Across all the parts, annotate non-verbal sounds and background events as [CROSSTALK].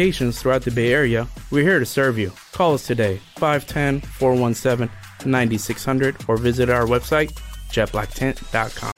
locations throughout the Bay Area, we're here to serve you. Call us today, 510 417 9600, or visit our website, jetblacktint.com.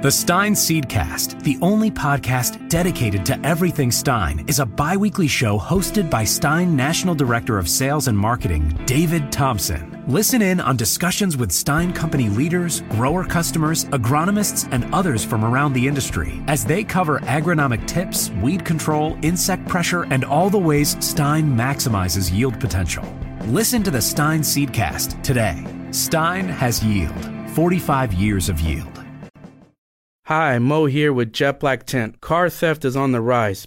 The Stein Seedcast, the only podcast dedicated to everything Stein, is a bi weekly show hosted by Stein National Director of Sales and Marketing, David Thompson. Listen in on discussions with Stein Company leaders, grower customers, agronomists, and others from around the industry as they cover agronomic tips, weed control, insect pressure, and all the ways Stein maximizes yield potential. Listen to the Stein Seedcast today. Stein has yield, 45 years of yield. Hi, Mo here with Jet Black Tent. Car theft is on the rise.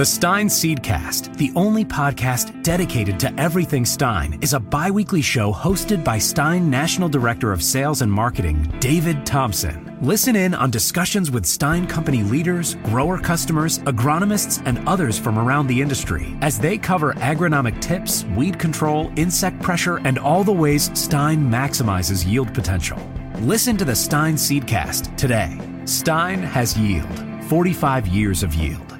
The Stein Seedcast, the only podcast dedicated to everything Stein, is a bi weekly show hosted by Stein National Director of Sales and Marketing, David Thompson. Listen in on discussions with Stein Company leaders, grower customers, agronomists, and others from around the industry as they cover agronomic tips, weed control, insect pressure, and all the ways Stein maximizes yield potential. Listen to the Stein Seedcast today. Stein has yield, 45 years of yield.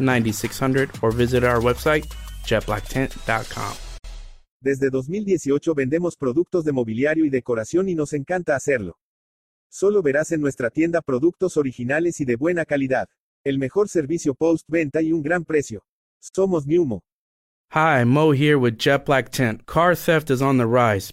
9600, or visit our website, jetblacktint.com. Desde 2018 vendemos productos de mobiliario y decoración y nos encanta hacerlo. Solo verás en nuestra tienda productos originales y de buena calidad. El mejor servicio post-venta y un gran precio. Somos Newmo. Hi, Mo here with Jet Black Tent. Car theft is on the rise.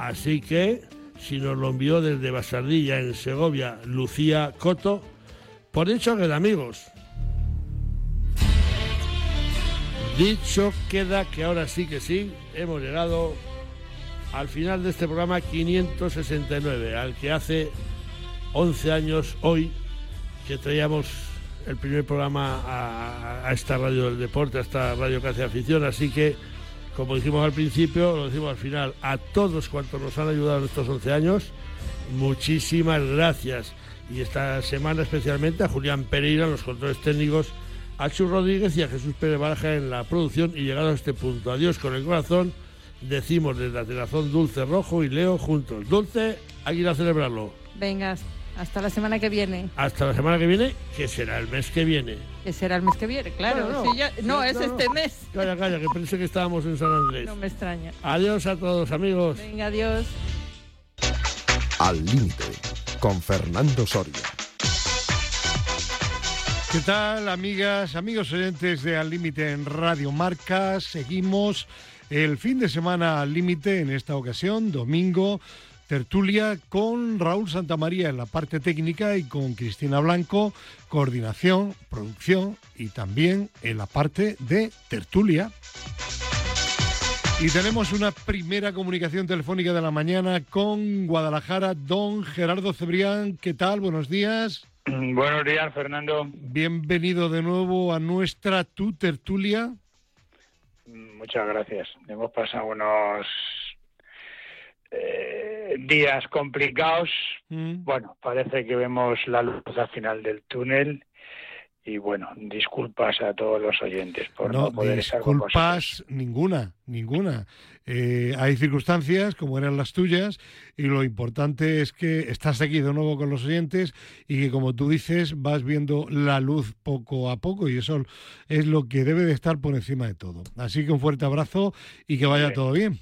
Así que, si nos lo envió desde Basardilla, en Segovia, Lucía Coto, por hecho queda, amigos. Dicho queda que ahora sí que sí, hemos llegado al final de este programa 569, al que hace 11 años hoy que traíamos el primer programa a, a esta radio del deporte, a esta radio que hace afición, así que como dijimos al principio, lo decimos al final, a todos cuantos nos han ayudado en estos 11 años, muchísimas gracias. Y esta semana especialmente a Julián Pereira en los controles técnicos, a Chu Rodríguez y a Jesús Pérez Baraja en la producción. Y llegado a este punto, adiós con el corazón, decimos desde la Dulce Rojo y Leo juntos. Dulce, hay que ir a celebrarlo. Venga, hasta la semana que viene. Hasta la semana que viene, que será el mes que viene. Que será el mes que viene, claro. No. Sí, ya- no, Sí, es este mes. Calla, calla, que pensé que estábamos en San Andrés. No me extraña. Adiós a todos, amigos. Venga, adiós. Al límite, con Fernando Soria. ¿Qué tal, amigas, amigos oyentes de Al Límite en Radio Marca? Seguimos el fin de semana al límite en esta ocasión, domingo, tertulia con Raúl Santamaría en la parte técnica y con Cristina Blanco, coordinación, producción y también en la parte de tertulia. Y tenemos una primera comunicación telefónica de la mañana con Guadalajara, don Gerardo Cebrián. ¿Qué tal? Buenos días. Buenos días, Fernando. Bienvenido de nuevo a nuestra tu tertulia. Muchas gracias. Hemos pasado unos eh, días complicados. Mm. Bueno, parece que vemos la luz al final del túnel y, bueno, disculpas a todos los oyentes por no, no poder estar con disculpas ninguna, ninguna. Eh, hay circunstancias como eran las tuyas y lo importante es que estás aquí de nuevo con los oyentes y que como tú dices vas viendo la luz poco a poco y eso es lo que debe de estar por encima de todo. Así que un fuerte abrazo y que vaya todo bien.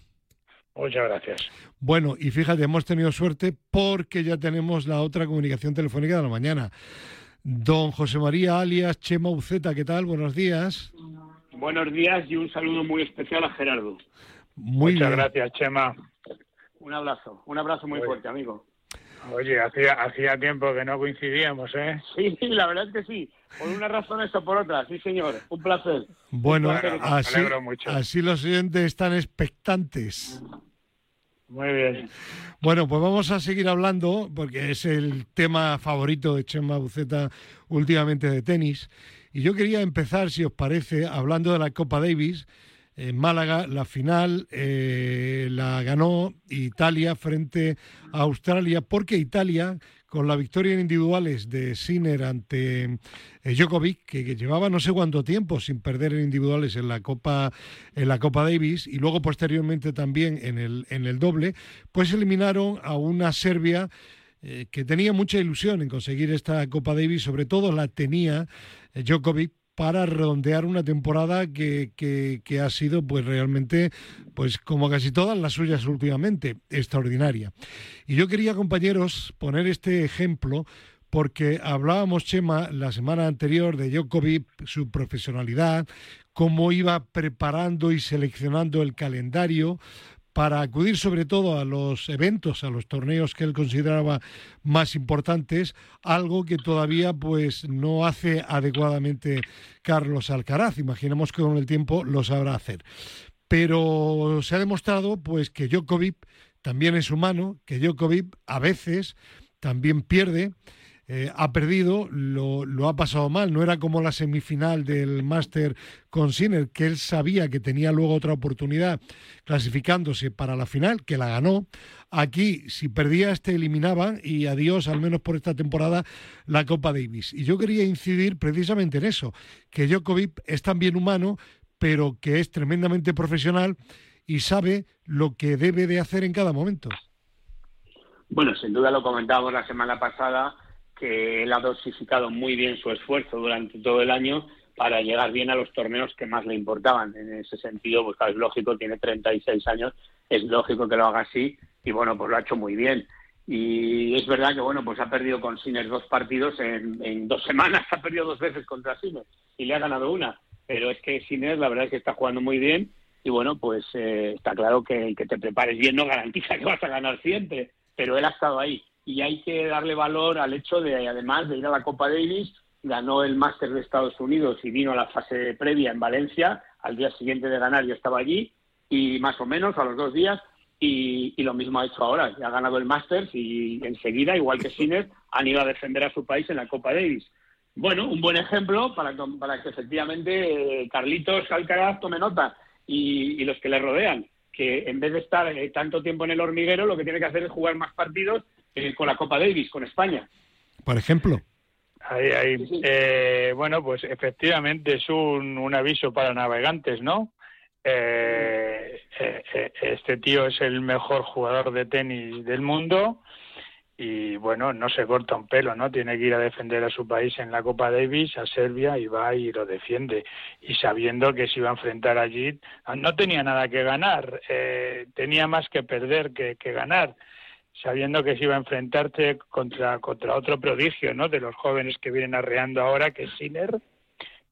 Muchas gracias. Bueno, y fíjate, hemos tenido suerte porque ya tenemos la otra comunicación telefónica de la mañana. Don José María alias Chema Uceta, ¿qué tal? Buenos días. Buenos días y un saludo muy especial a Gerardo. Muy Muchas bien. gracias, Chema. Un abrazo, un abrazo muy fuerte, amigo. Oye, hacía, hacía tiempo que no coincidíamos, ¿eh? Sí, la verdad es que sí. Por unas razones o por otras, sí, señor. Un placer. Bueno, Bueno, me así, alegro mucho. así los oyentes están expectantes. Muy bien. Bueno, pues vamos a seguir hablando, porque es el tema favorito de Chema Buceta últimamente de tenis. Y yo quería empezar, si os parece, hablando de la Copa Davis. En Málaga, la final eh, la ganó Italia frente a Australia, porque Italia, con la victoria en individuales de Sinner ante eh, Djokovic, que, llevaba no sé cuánto tiempo sin perder en individuales en la Copa en la Copa Davis y luego posteriormente también en el en el doble, pues eliminaron a una Serbia eh, que tenía mucha ilusión en conseguir esta Copa Davis, sobre todo la tenía eh, Djokovic para redondear una temporada que, que, ha sido pues realmente pues como casi todas las suyas últimamente extraordinaria. Y yo quería compañeros poner este ejemplo porque hablábamos Chema la semana anterior de Djokovic su profesionalidad cómo iba preparando y seleccionando el calendario para acudir sobre todo a los eventos, a los torneos que él consideraba más importantes, algo que todavía pues no hace adecuadamente Carlos Alcaraz. Imaginemos que con el tiempo lo sabrá hacer. Pero se ha demostrado pues que Djokovic también es humano, que Djokovic a veces también pierde, eh, ha perdido, lo, ha pasado mal. No era como la semifinal del Master con Sinner, que él sabía que tenía luego otra oportunidad clasificándose para la final, que la ganó. Aquí, si perdía, este eliminaba y adiós, al menos por esta temporada, la Copa Davis. Y yo quería incidir precisamente en eso, que Djokovic es también humano, pero que es tremendamente profesional y sabe lo que debe de hacer en cada momento. Bueno, sin duda lo comentábamos la semana pasada, que él ha dosificado muy bien su esfuerzo durante todo el año para llegar bien a los torneos que más le importaban. En ese sentido, pues claro, es lógico, tiene 36 años, es lógico que lo haga así y bueno, pues lo ha hecho muy bien. Y es verdad que bueno, pues ha perdido con Sinner dos partidos en, dos semanas, [LAUGHS] ha perdido dos veces contra Sinner y le ha ganado una. Pero es que Sinner la verdad es que está jugando muy bien y bueno, pues eh, está claro que el que te prepares bien no garantiza [LAUGHS] que vas a ganar siempre, pero él ha estado ahí y hay que darle valor al hecho de, además de ir a la Copa Davis, ganó el Máster de Estados Unidos y vino a la fase previa en Valencia, al día siguiente de ganar yo estaba allí, y más o menos a los dos días, y, lo mismo ha hecho ahora, ya ha ganado el Masters y enseguida, igual que Sinner, han ido a defender a su país en la Copa Davis. Bueno, un buen ejemplo para, para que efectivamente eh, Carlitos Alcaraz tome nota y, y los que le rodean, que en vez de estar eh, tanto tiempo en el hormiguero, lo que tiene que hacer es jugar más partidos eh, con la Copa Davis, con España. Por ejemplo. Ahí, ahí. Eh, bueno, pues efectivamente es un, un, aviso para navegantes, ¿no? Eh, este tío es el mejor jugador de tenis del mundo y bueno, no se corta un pelo, ¿no? Tiene que ir a defender a su país en la Copa Davis, a Serbia, y va y lo defiende. Y sabiendo que se iba a enfrentar allí, no tenía nada que ganar, eh, tenía más que perder que, que ganar sabiendo que se iba a enfrentarse contra, contra otro prodigio, ¿no? De los jóvenes que vienen arreando ahora, que es Sinner.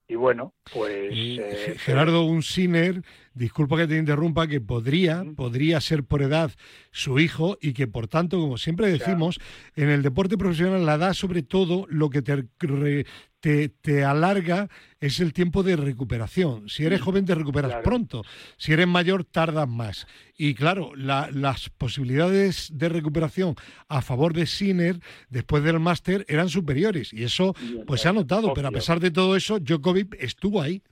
Y bueno, pues... Eh, Gerardo, un Sinner, disculpa que te interrumpa, que podría, podría ser por edad su hijo y que por tanto, como siempre decimos, claro. en el deporte profesional la da sobre todo lo que te, te, te, alarga es el tiempo de recuperación. Si eres joven te recuperas claro. pronto, si eres mayor tardas más. Y claro, la, las posibilidades de recuperación a favor de Sinner después del máster eran superiores y eso pues se ha notado, pero a pesar de todo eso, Djokovic estuvo ahí.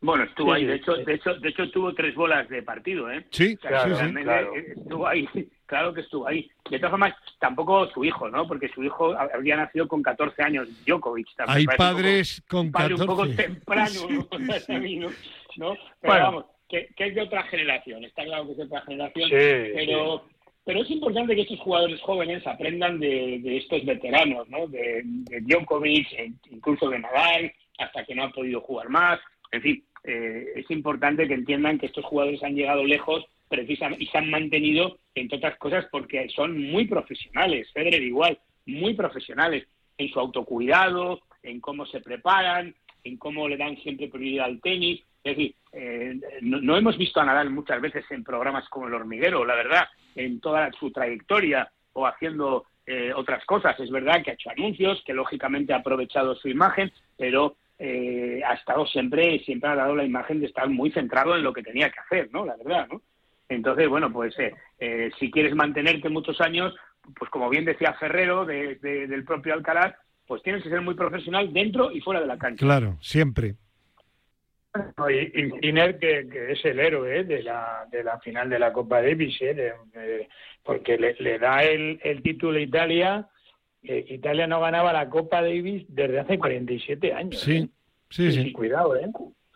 Bueno, estuvo Sí, ahí, de hecho, sí. de hecho, de hecho tuvo tres bolas de partido, ¿eh? Sí, O sea, Claro, sí, sí. realmente claro. estuvo ahí, [LAUGHS] claro que estuvo ahí. De todas formas, tampoco su hijo, ¿no? Porque su hijo habría nacido con 14 años, Djokovic. también Hay un poco- padres con un padre un poco 14. temprano, ¿no? [LAUGHS] Para mí, ¿no? ¿No? Pero Bueno. vamos, que, que es de otra generación, está claro que es de otra generación, Sí, pero pero es importante que estos jugadores jóvenes aprendan de, de estos veteranos, ¿no? De, de Djokovic, e incluso de Nadal, hasta que no ha podido jugar más. En fin, eh, es importante que entiendan que estos jugadores han llegado lejos precisamente y se han mantenido, entre otras cosas, porque son muy profesionales. Federer igual, muy profesionales en su autocuidado, en cómo se preparan, en cómo le dan siempre prioridad al tenis. Es decir, eh, no, hemos visto a Nadal muchas veces en programas como El Hormiguero, la verdad, en toda su trayectoria o haciendo eh, otras cosas. Es verdad que ha hecho anuncios, que lógicamente ha aprovechado su imagen, pero eh, ha estado siempre, siempre ha dado la imagen de estar muy centrado en lo que tenía que hacer, ¿no? La verdad, ¿no? Entonces, bueno, pues eh, eh, si quieres mantenerte muchos años, pues como bien decía Ferrero de- de- del propio Alcaraz, pues tienes que ser muy profesional dentro y fuera de la cancha. Claro, siempre. No, y, y Sinner, que, que es el héroe ¿eh? de, la, de la final de la Copa Davis, ¿eh? De- de- porque le, le da el, el título a Italia. Eh, Italia no ganaba la Copa Davis desde hace 47 años. Sí, ¿eh? sí, sí. Cuidado, ¿eh?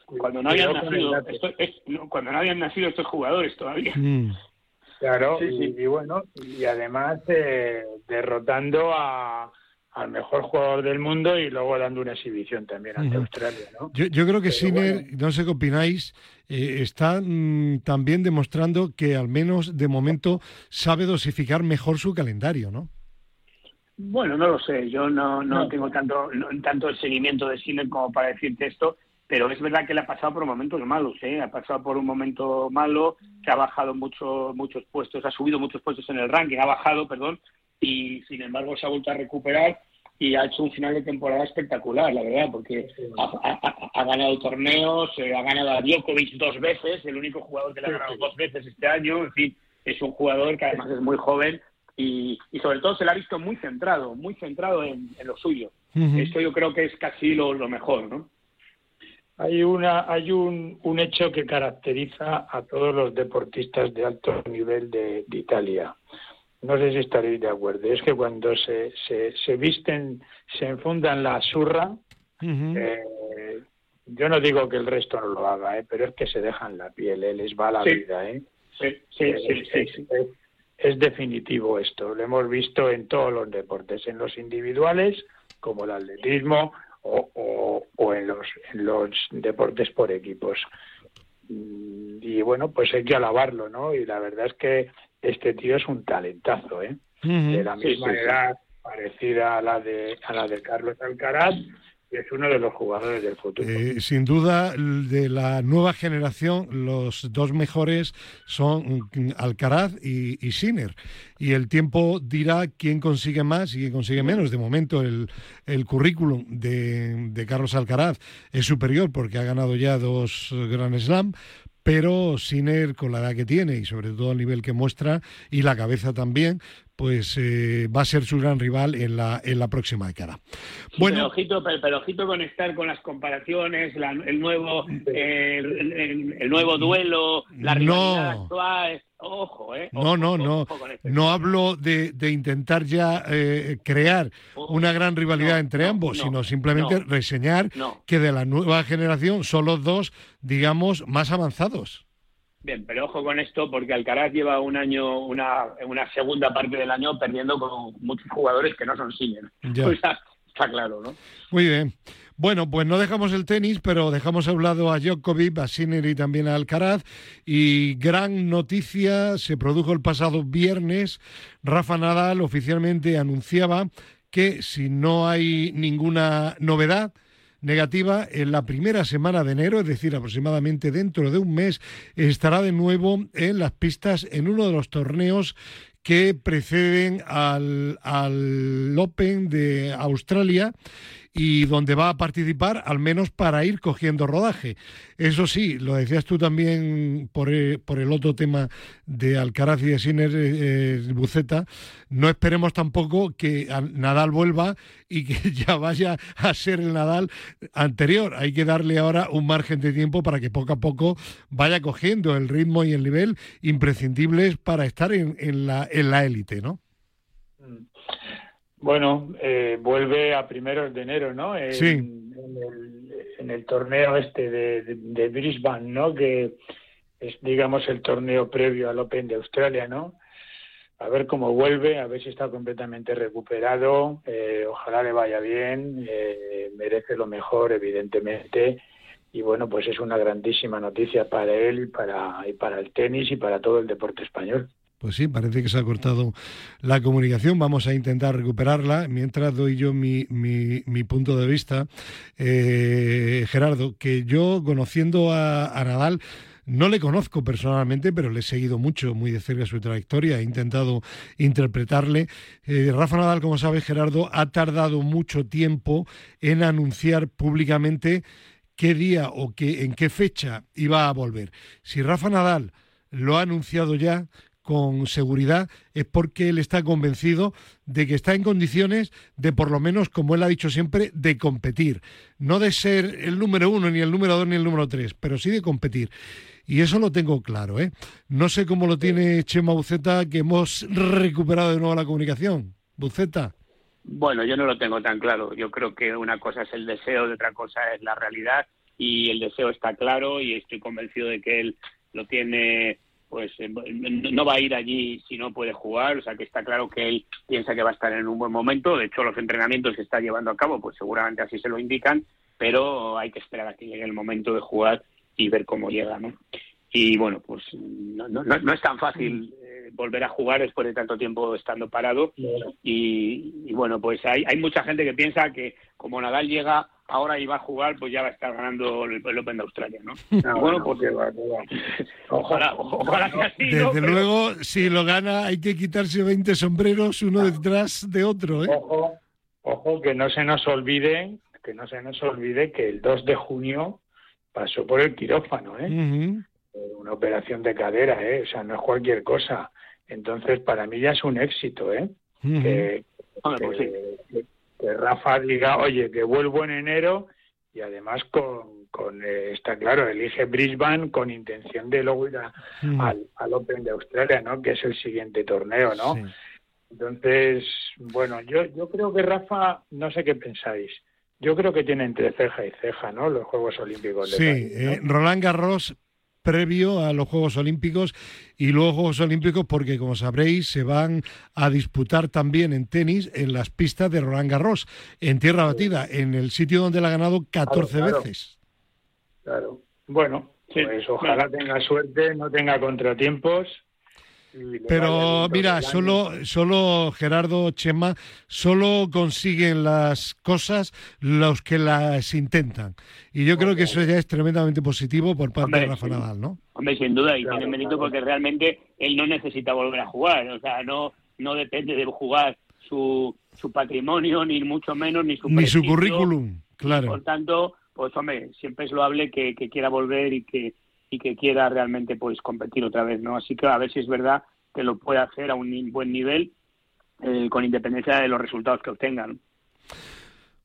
Cuando no habían nacido, dato. esto- es- no, cuando no habían nacido estos jugadores todavía. Mm. Claro, Sí, y, sí. y bueno, y además eh, derrotando a, al mejor jugador del mundo y luego dando una exhibición también ante. Australia, ¿no? Yo, yo creo que Pero Sinner, bueno. no sé qué opináis, eh, está mm, también demostrando que al menos de momento sabe dosificar mejor su calendario, ¿no? Bueno, no lo sé. Yo no, no, No. tengo tanto, no- tanto el seguimiento de Sinner como para decirte esto, pero es verdad que le ha pasado por momentos malos, ¿eh? Ha pasado por un momento malo, que ha bajado mucho, muchos puestos, ha subido muchos puestos en el ranking, ha bajado, perdón, y sin embargo se ha vuelto a recuperar y ha hecho un final de temporada espectacular, la verdad, porque ha, ha- ha- ha ganado torneos, eh, ha ganado a Djokovic dos veces, el único jugador que le ha ganado dos veces este año, en fin, es un jugador que además es muy joven y, y sobre todo se le ha visto muy centrado, muy centrado en, en lo suyo. Esto yo creo que es casi lo, lo mejor, ¿no? Hay una hay un, un hecho que caracteriza a todos los deportistas de alto nivel de, de Italia. No sé si estaréis de acuerdo. Es que cuando se, se, se visten, se enfundan la surra, Ujú. eh, yo no digo que el resto no lo haga, eh, pero es que se dejan la piel, eh, les va la Sí. vida. ¿eh? Sí, sí, es, sí, sí, sí. Es- definitivo esto. Lo hemos visto en todos los deportes, en los individuales, como el atletismo, o, o- o en, los, en los deportes por equipos. Mm, Y bueno, pues hay que alabarlo, ¿no? Y la verdad es que este tío es un talentazo, ¿eh? De la misma sí, sí. edad, parecida a la de a la de Carlos Alcaraz, es uno de los jugadores del futuro. Eh, sin duda, de la nueva generación, los dos mejores son mm, Alcaraz y, y Sinner. Y el tiempo dirá quién consigue más y quién consigue menos. De momento, el, el currículum de, de Carlos Alcaraz es superior porque ha ganado ya dos Grand Slam. Pero Sinner, con la edad que tiene y sobre todo el nivel que muestra y la cabeza también, pues eh, va a ser su gran rival en la, en la próxima década. Pero ojito, pero, pero ojito con estar con las comparaciones, la- el nuevo eh, el, el- nuevo duelo, la No. rivalidad actual. Ojo, ¿eh? No, Ojo, no, no. esto. No hablo de, de intentar ya eh, crear una gran rivalidad No, entre no, ambos, no, sino simplemente reseñar que de la nueva generación son los dos, digamos, más avanzados. Bien, pero ojo con esto porque Alcaraz lleva un año, una, una segunda parte del año perdiendo con muchos jugadores que no son Sinner. Ya. [LAUGHS] O sea, está claro, ¿no? Muy bien. Bueno, pues no dejamos el tenis, pero dejamos a un lado a Djokovic, a Sinner y también a Alcaraz. Y gran noticia, se produjo el pasado viernes. Rafa Nadal oficialmente anunciaba que si no hay ninguna novedad, negativa en la primera semana de enero, es decir, aproximadamente dentro de un mes, estará de nuevo en las pistas en uno de los torneos que preceden al, al Open de Australia y donde va a participar, al menos para ir cogiendo rodaje. Eso sí, lo decías tú también por, eh, el otro tema de Alcaraz y de Sinner eh, Buceta, no esperemos tampoco que Nadal vuelva y que [LAUGHS] ya vaya a ser el Nadal anterior. Hay que darle ahora un margen de tiempo para que poco a poco vaya cogiendo el ritmo y el nivel imprescindibles para estar en la élite, ¿no? Bueno, eh, vuelve a primeros de enero, ¿no? En, sí. En el, torneo este de, de, Brisbane, ¿no? Que es, digamos, el torneo previo al Open de Australia, ¿no? A ver cómo vuelve, a ver si está completamente recuperado. Eh, ojalá le vaya bien, eh, merece lo mejor, evidentemente. Y bueno, pues es una grandísima noticia para él, para, y para el tenis y para todo el deporte español. Pues sí, parece que se ha cortado la comunicación. Vamos a intentar recuperarla. Mientras doy yo mi, mi, punto de vista, eh, Gerardo, que yo conociendo a, Nadal, no le conozco personalmente, pero le he seguido mucho, muy de cerca su trayectoria, he intentado interpretarle. Eh, Rafa Nadal, como sabes, Gerardo, ha tardado mucho tiempo en anunciar públicamente qué día o qué, en qué fecha iba a volver. Si Rafa Nadal lo ha anunciado ya, con seguridad es porque él está convencido de que está en condiciones de, por lo menos, como él ha dicho siempre, de competir. No de ser el número uno, ni el número dos, ni el número tres, pero sí de competir. Y eso lo tengo claro, ¿eh? No sé cómo lo tiene Chema Buceta, que hemos recuperado de nuevo la comunicación. Buceta. Bueno, yo no lo tengo tan claro. Yo creo que una cosa es el deseo, y otra cosa es la realidad. Y el deseo está claro y estoy convencido de que él lo tiene pues eh, no va a ir allí si no puede jugar, o sea que está claro que él piensa que va a estar en un buen momento, de hecho los entrenamientos que está llevando a cabo pues seguramente así se lo indican, pero hay que esperar a que llegue el momento de jugar y ver cómo llega, ¿no? Y bueno, pues no, no, no es tan fácil eh, volver a jugar después de tanto tiempo estando parado. Y, y bueno, pues hay, hay mucha gente que piensa que como Nadal llega ahora iba a jugar, pues ya va a estar ganando el, Open de Australia, ¿no? Ah, bueno, pues [LAUGHS] ojalá, ojalá que así. Desde luego, si lo gana, hay que quitarse 20 sombreros uno detrás de otro, ¿eh? Ojo, ojo, que no se nos olvide, que no se nos olvide que el 2 de junio pasó por el quirófano, ¿eh? eh una operación de cadera, ¿eh? O sea, no es cualquier cosa. Entonces, para mí ya es un éxito, ¿eh? que, pues que Rafa diga, oye, que vuelvo en enero y además con, con eh, está claro, elige Brisbane con intención de luego ir mm. al, al, Open de Australia, ¿no? Que es el siguiente torneo, ¿no? Entonces, bueno, yo, yo creo que Rafa, no sé qué pensáis, yo creo que tiene entre ceja y ceja, ¿no? Los Juegos Olímpicos. De sí, eh, Roland Garros previo a los Juegos Olímpicos. Y luego Juegos Olímpicos porque, como sabréis, se van a disputar también en tenis en las pistas de Roland Garros, en tierra batida, en el sitio donde la ha ganado 14 veces. Claro. Bueno, pues ojalá tenga suerte, no tenga contratiempos pero mira, solo, solo Gerardo Chema, solo consiguen las cosas los que las intentan. Y yo creo que eso ya es tremendamente positivo por parte de Rafa Nadal, ¿no? Hombre, sin duda, y tiene mérito porque realmente él no necesita volver a jugar. O sea, no, no depende de jugar su, su patrimonio, ni mucho menos, ni su Ni su currículum, claro. Por tanto, pues hombre, siempre es loable que, que quiera volver y que y que quiera realmente pues competir otra vez, ¿no? Así que a ver si es verdad que lo pueda hacer a un buen nivel eh, con independencia de los resultados que obtengan.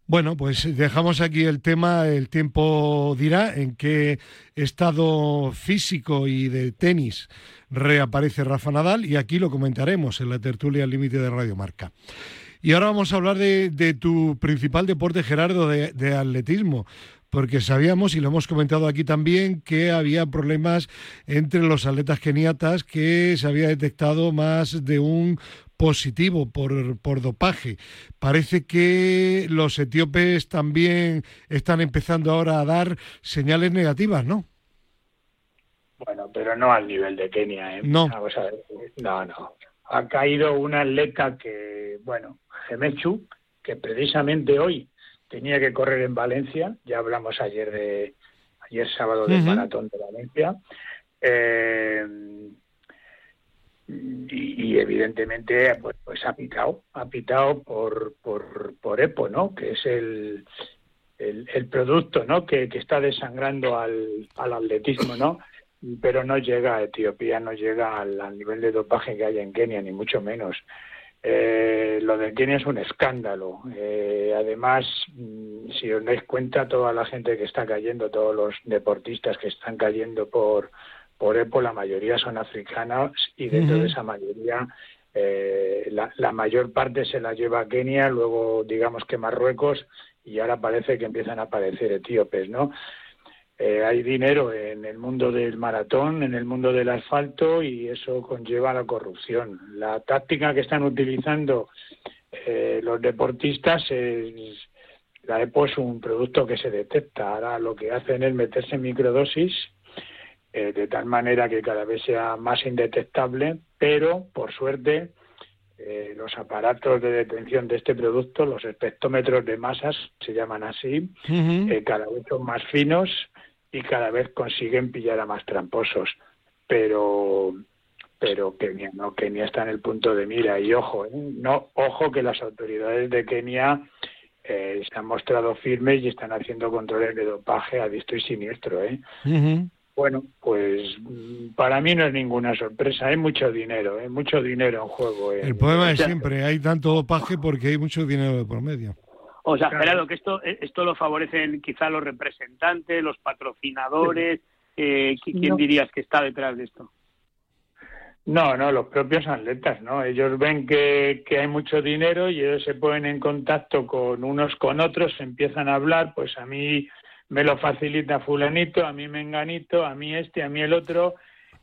Bueno, pues dejamos aquí el tema, el tiempo dirá en qué estado físico y de tenis reaparece Rafa Nadal y aquí lo comentaremos en la tertulia al límite de Radio Marca. Y ahora vamos a hablar de, tu principal deporte, Gerardo, de atletismo porque sabíamos, y lo hemos comentado aquí también, que había problemas entre los atletas keniatas, que se había detectado más de un positivo por, por dopaje. Parece que los etíopes también están empezando ahora a dar señales negativas, ¿no? Bueno, pero no al nivel de Kenia, ¿eh? No. no, no. Ha caído una atleta que, bueno, Gemechu, que precisamente hoy tenía que correr en Valencia, ya hablamos ayer de ayer sábado del maratón de Valencia. Eh, y, evidentemente pues, pues ha pitado, ha pitado por, por, por EPO, ¿no? Que es el, el, producto, ¿no? Que, que, está desangrando al, al atletismo, ¿no? Pero no llega a Etiopía, no llega al, nivel de dopaje que hay en Kenia, ni mucho menos. Eh, lo de Kenia es un escándalo. Eh, además, mm, si os dais cuenta, toda la gente que está cayendo, todos los deportistas que están cayendo por, por EPO, la mayoría son africanos y dentro de esa mayoría eh, la, la, mayor parte se la lleva Kenia, luego digamos que Marruecos y ahora parece que empiezan a aparecer etíopes, ¿no? Eh, hay dinero en el mundo del maratón, en el mundo del asfalto y eso conlleva la corrupción. La táctica que están utilizando eh, los deportistas es la EPO es un producto que se detecta. Ahora lo que hacen es meterse en microdosis eh, de tal manera que cada vez sea más indetectable, pero por suerte eh, los aparatos de detención de este producto, los espectrómetros de masas, se llaman así, eh, cada vez son más finos y cada vez consiguen pillar a más tramposos. Pero pero Kenia no, Kenia está en el punto de mira y ojo, no, ojo que las autoridades de Kenia se han mostrado firmes y están haciendo controles de dopaje a diestro y siniestro, ¿eh? Bueno, pues para mí no es ninguna sorpresa. Hay mucho dinero, hay ¿eh? mucho dinero en juego. ¿eh? El problema es siempre, hay tanto dopaje porque hay mucho dinero de por medio. O sea, Gerardo, que esto, eh, esto lo favorecen quizá los representantes, los patrocinadores. ¿Quién dirías que está detrás de esto? No, no, los propios atletas, ¿no? Ellos ven que, que hay mucho dinero y ellos se ponen en contacto con unos con otros, empiezan a hablar, pues a mí me lo facilita fulanito, a mí menganito, a mí este, a mí el otro.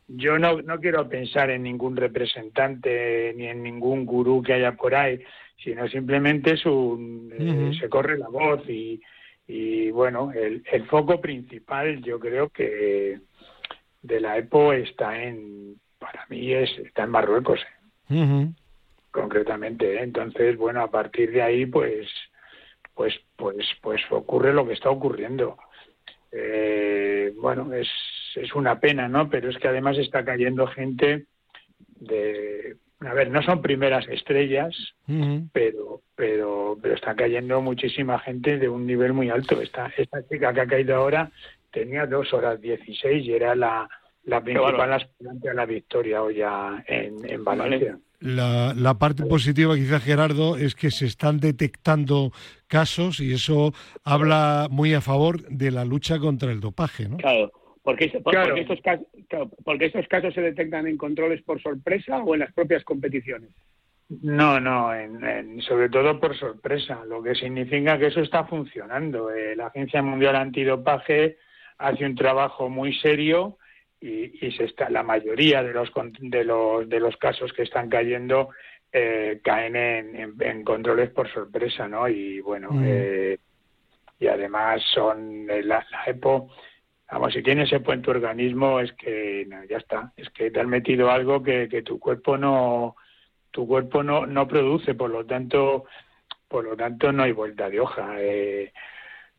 Yo no, no quiero pensar en ningún representante ni en ningún gurú que haya por ahí, sino simplemente es un, eh, se corre la voz y, y bueno, el, el, foco principal yo creo que de la EPO está en, para mí es, está en Marruecos, ¿eh? concretamente. ¿eh? Entonces, bueno, a partir de ahí, pues pues pues pues ocurre lo que está ocurriendo eh, bueno es es una pena no pero es que además está cayendo gente de a ver no son primeras estrellas pero pero pero está cayendo muchísima gente de un nivel muy alto. Esta esta chica que ha caído ahora tenía dos horas dieciséis y era la la principal aspirante a la victoria hoy ya en, en Valencia. La, la, parte positiva, quizás Gerardo, es que se están detectando casos y eso habla muy a favor de la lucha contra el dopaje, ¿no? Claro, porque, porque, estos, casos, porque estos casos se detectan en controles por sorpresa o en las propias competiciones. No, no, en, sobre todo por sorpresa, lo que significa que eso está funcionando. Eh, la Agencia Mundial Antidopaje hace un trabajo muy serio y, se está la mayoría de los de los de los casos que están cayendo eh, caen en, controles por sorpresa no y bueno mm. eh, y además son eh, la, EPO vamos si tienes EPO en tu organismo es que ya está es que te han metido algo que, que tu cuerpo no tu cuerpo no no produce por lo tanto por lo tanto no hay vuelta de hoja eh,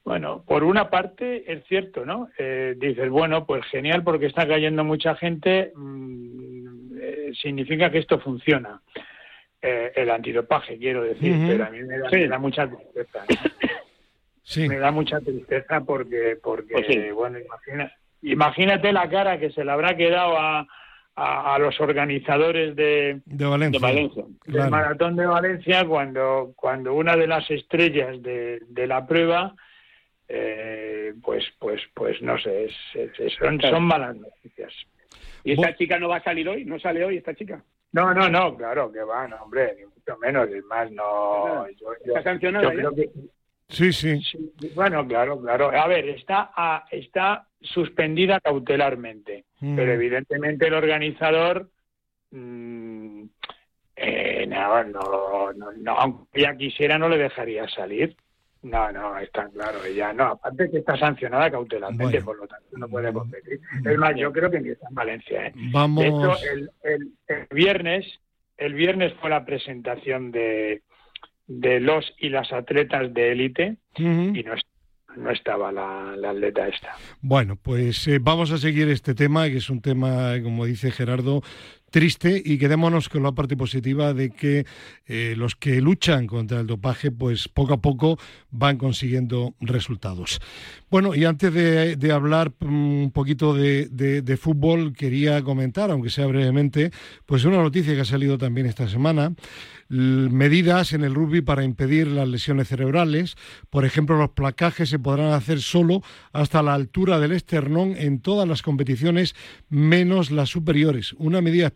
bueno, por una parte es cierto, ¿no? Eh, dices, bueno, pues genial porque está cayendo mucha gente, mm, eh, significa que esto funciona. Eh, el antidopaje, quiero decir, pero a mí me da, mucha tristeza. Sí. Me da mucha tristeza porque, porque pues bueno, imagina, imagínate la cara que se le habrá quedado a, a, los organizadores de, de Valencia, del maratón de Valencia cuando, cuando una de las estrellas de, de la prueba eh, pues, pues, pues no sé, son, son malas noticias. ¿Y esta chica no va a salir hoy? ¿No sale hoy esta chica? No, no, no, claro que va, no, hombre, ni mucho menos, es más, no. ¿Está sancionada Sí, sí, Bueno, claro, claro. A ver, está, está suspendida cautelarmente, mm. pero evidentemente el organizador. Mm, eh, no, no, no, no, aunque ya quisiera, no le dejaría salir. No, no, está claro, ella no, aparte que está sancionada cautelarmente, por lo tanto no puede competir. Es más, yo creo que empieza en Valencia. ¿eh? Vamos. De hecho, el, viernes, el viernes fue la presentación de, de los y las atletas de élite y no, no estaba la, la, atleta esta. Bueno, pues eh, vamos a seguir este tema, que es un tema, como dice Gerardo, triste y quedémonos con la parte positiva de que eh, los que luchan contra el dopaje, pues poco a poco van consiguiendo resultados. Bueno, y antes de, hablar mm, un poquito de, fútbol, quería comentar, aunque sea brevemente, pues una noticia que ha salido también esta semana medidas en el rugby para impedir las lesiones cerebrales. Por ejemplo, los placajes se podrán hacer solo hasta la altura del esternón en todas las competiciones menos las superiores. Una medida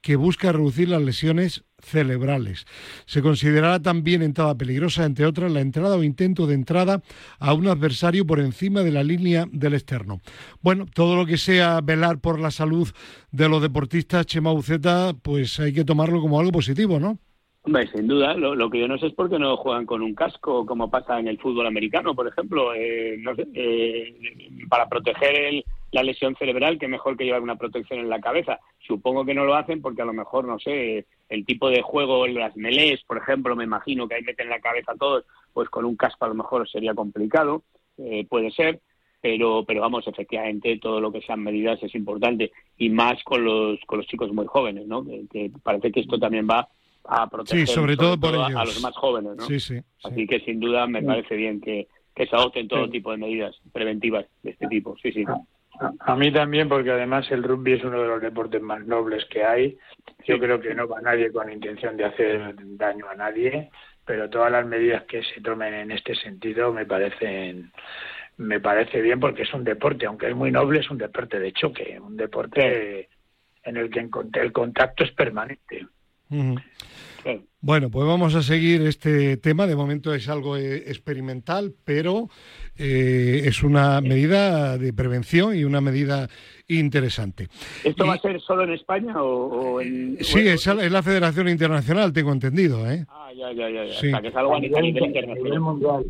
que busca reducir las lesiones cerebrales. Se considerará también entrada peligrosa, entre otras, la entrada o intento de entrada a un adversario por encima de la línea del externo. Bueno, todo lo que sea velar por la salud de los deportistas, Chema Uceta, pues hay que tomarlo como algo positivo, ¿no? Hombre, sin duda. Lo, que yo no sé es por qué no juegan con un casco, como pasa en el fútbol americano, por ejemplo. Eh, eh, para proteger el, la lesión cerebral, que mejor que llevar una protección en la cabeza. Supongo que no lo hacen porque a lo mejor, no sé, el tipo de juego, las melés, por ejemplo, me imagino que ahí meten la cabeza todos, pues con un casco a lo mejor sería complicado, eh, puede ser, pero, pero vamos, efectivamente todo lo que sean medidas es importante y más con los, con los chicos muy jóvenes, ¿no? Que, parece que esto también va a proteger sobre, todo, por a, los más jóvenes, ¿no? Sí, sí, Así que sin duda me parece bien que, que se adopten todo tipo de medidas preventivas de este tipo, sí, sí. A mí también, porque además el rugby es uno de los deportes más nobles que hay. Yo creo que no va nadie con intención de hacer daño a nadie, pero todas las medidas que se tomen en este sentido me parecen me parece bien porque es un deporte, aunque es muy noble, es un deporte de choque, un deporte en el que el contacto es permanente. Bueno, pues vamos a seguir este tema. De momento es algo eh, experimental, pero eh, es una medida de prevención y una medida interesante. ¿Esto va a ser solo en España o, en...? Sí, es, la Federación Internacional, tengo entendido. ¿eh? Ah, ya, ya, ya. Sí. que es algo a nivel, internacional.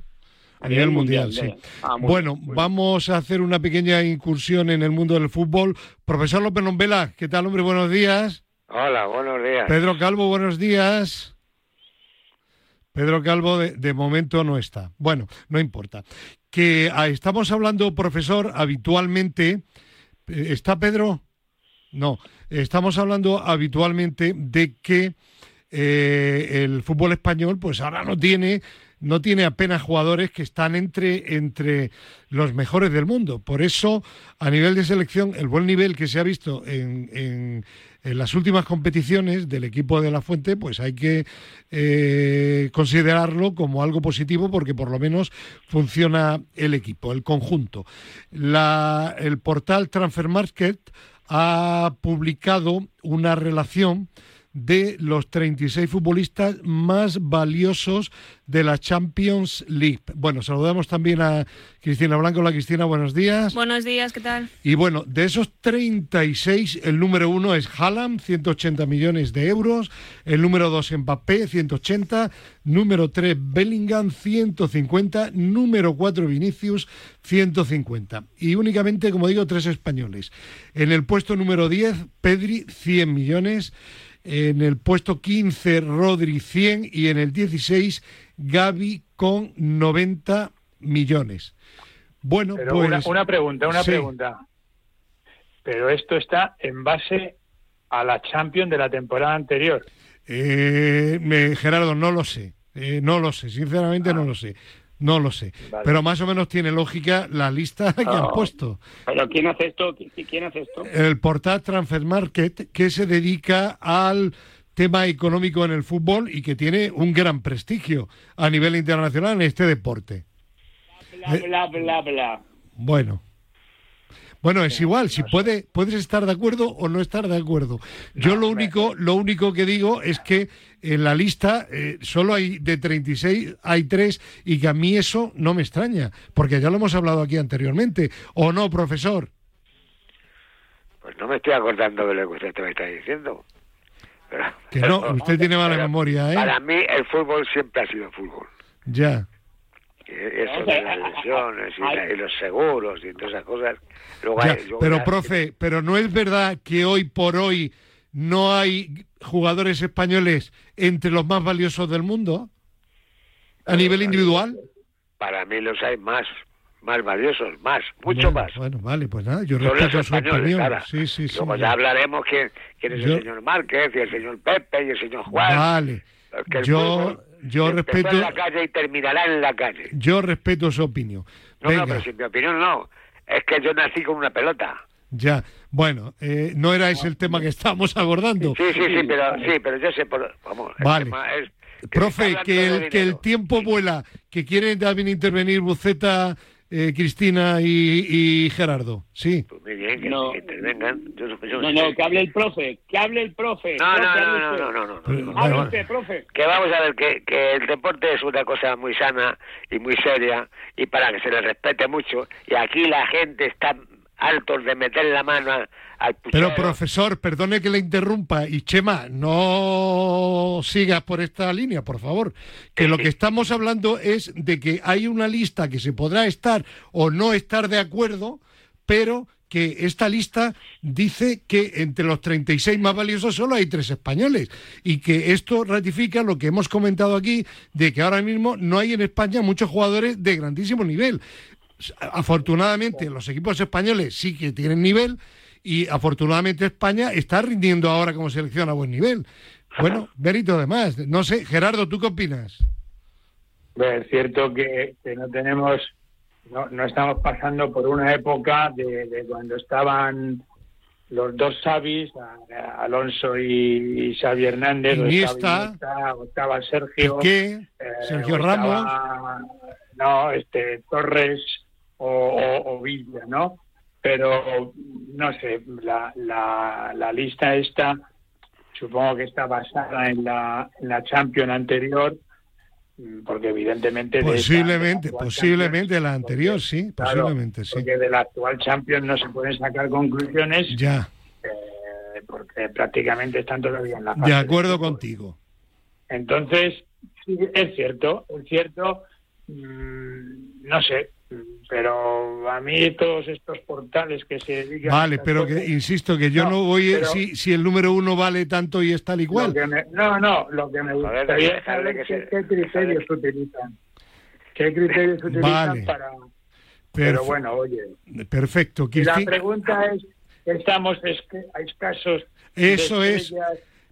A nivel mundial, sí. Ah, bueno, vamos a hacer una pequeña incursión en el mundo del fútbol. Profesor López Nombela, ¿qué tal, hombre? Buenos días. Hola, buenos días. Pedro Calvo, buenos días. Pedro Calvo de, momento no está. Bueno, no importa. Que ah, estamos hablando, profesor, habitualmente. Eh, ¿Está Pedro? No. Estamos hablando habitualmente de que eh, el fútbol español, pues ahora no tiene no tiene apenas jugadores que están entre, entre los mejores del mundo. Por eso, a nivel de selección, el buen nivel que se ha visto en, en, las últimas competiciones del equipo de La Fuente, pues hay que eh, considerarlo como algo positivo porque por lo menos funciona el equipo, el conjunto. La, el portal Transfer Market ha publicado una relación de los 36 futbolistas más valiosos de la Champions League. Bueno, saludamos también a Cristina Blanco. Hola Cristina, buenos días. Buenos días, ¿qué tal? Y bueno, de esos 36, el número uno es Haaland, 180 millones de euros. El número dos, Mbappé, 180. Número tres, Bellingham, 150. Número cuatro, Vinicius, 150. Y únicamente, como digo, tres españoles. En el puesto número 10, Pedri, 100 millones. En el puesto 15, Rodri 100 y en el 16, Gaby con 90 millones. Bueno, pues. Una, pregunta, una pregunta. Pero esto está en base a la Champions de la temporada anterior. Eh, Gerardo, no lo sé. Eh, no lo sé, sinceramente no ah. lo sé. No lo sé. Pero más o menos tiene lógica la lista [LAUGHS] que han puesto. ¿Pero quién hace esto? ¿Quién hace esto? El portal Transfer Market, que se dedica al tema económico en el fútbol y que tiene un gran prestigio a nivel internacional en este deporte. Bla, bla, bla, bla. Bueno. Bueno, es igual, si puede, puedes estar de acuerdo o no estar de acuerdo. Yo lo único, lo único que digo es que en la lista eh, solo hay de 36, hay tres, y que a mí eso no me extraña, porque ya lo hemos hablado aquí anteriormente. ¿O no, profesor? Pues no me estoy acordando de lo que usted me está diciendo. que no, usted tiene mala memoria, ¿eh? Para mí el fútbol siempre ha sido fútbol. Ya. Eso de las lesiones y, los seguros y todas esas cosas. pero, profe, pero no es verdad que hoy por hoy no hay jugadores españoles entre los más valiosos del mundo a nivel individual. Para mí los hay más, más valiosos, más, mucho más. Bueno, vale, pues nada, yo Son los respeto su españoles, opinión. ahora. Sí, sí, sí. Luego ya. ya hablaremos quién, quién es Yo- el señor Márquez y el señor Pepe y el señor Juan. Vale. Yo, yo empezó respeto, en la calle y terminará en la calle. yo respeto su opinión. No, Venga, no, pero si mi opinión no. Es que yo nací con una pelota. ya. Bueno, eh, no era ese el tema que estábamos abordando. Sí, sí, sí, pero, sí, pero yo sé por... Vamos, el Vale. tema es que Profe, que el, que el tiempo vuela, que quieren también intervenir Buceta, eh, Cristina y, y Gerardo. Sí. Pues muy bien, que, No. que intervengan. Yo, yo No, no, que hable el profe, que hable el profe. No, Profe, no, no, no, no, no, no, Pero- no, no, Hable no. usted, profe. Que vamos a ver que, que el deporte es una cosa muy sana y muy seria y para que se le respete mucho. Y aquí la gente está hartos de meter la mano a- al puchero. Pero profesor, perdone que le interrumpa y Chema, no sigas por esta línea, por favor. Que lo que estamos hablando es de que hay una lista que se podrá estar o no estar de acuerdo, pero que esta lista dice que entre los 36 más valiosos solo hay tres españoles y que esto ratifica lo que hemos comentado aquí de que ahora mismo no hay en España muchos jugadores de grandísimo nivel. Afortunadamente los equipos españoles sí que tienen nivel y afortunadamente España está rindiendo ahora como selección a buen nivel. Bueno, [LAUGHS] mérito además. No sé, Gerardo, ¿tú qué opinas? Es cierto que, que no tenemos, no, no estamos pasando por una época de, de cuando estaban los dos Xavis, a- a- Alonso y, y Xavi Hernández, Iniesta. Estaba Sergio, Piqué, eh, Sergio Ramos. estaba, no, este Torres o, o- o Villa, ¿no? Pero no sé, la, la, la lista esta supongo que está basada en la, en la Champions anterior, mm, porque evidentemente... de Posiblemente, de la actual posiblemente la anterior, porque- sí, claro, posiblemente, sí. Porque de la actual Champions no se pueden sacar conclusiones Ya, eh, porque prácticamente están todavía en la fase de acuerdo contigo. Entonces, sí, es cierto, es cierto, mm, no sé, pero a mí todos estos portales que se dedican... Vale, pero cosas- que insisto que yo no, No, voy pero- si, si el número uno vale tanto y es tal y cual. que me- no, no, lo que me gustaría dejarle saber que es se- qué criterios utilizan. ¿Qué criterios utilizan Vale. para...? Pero bueno, oye, Perfecto. y la pregunta es, ¿estamos escasos Eso de es,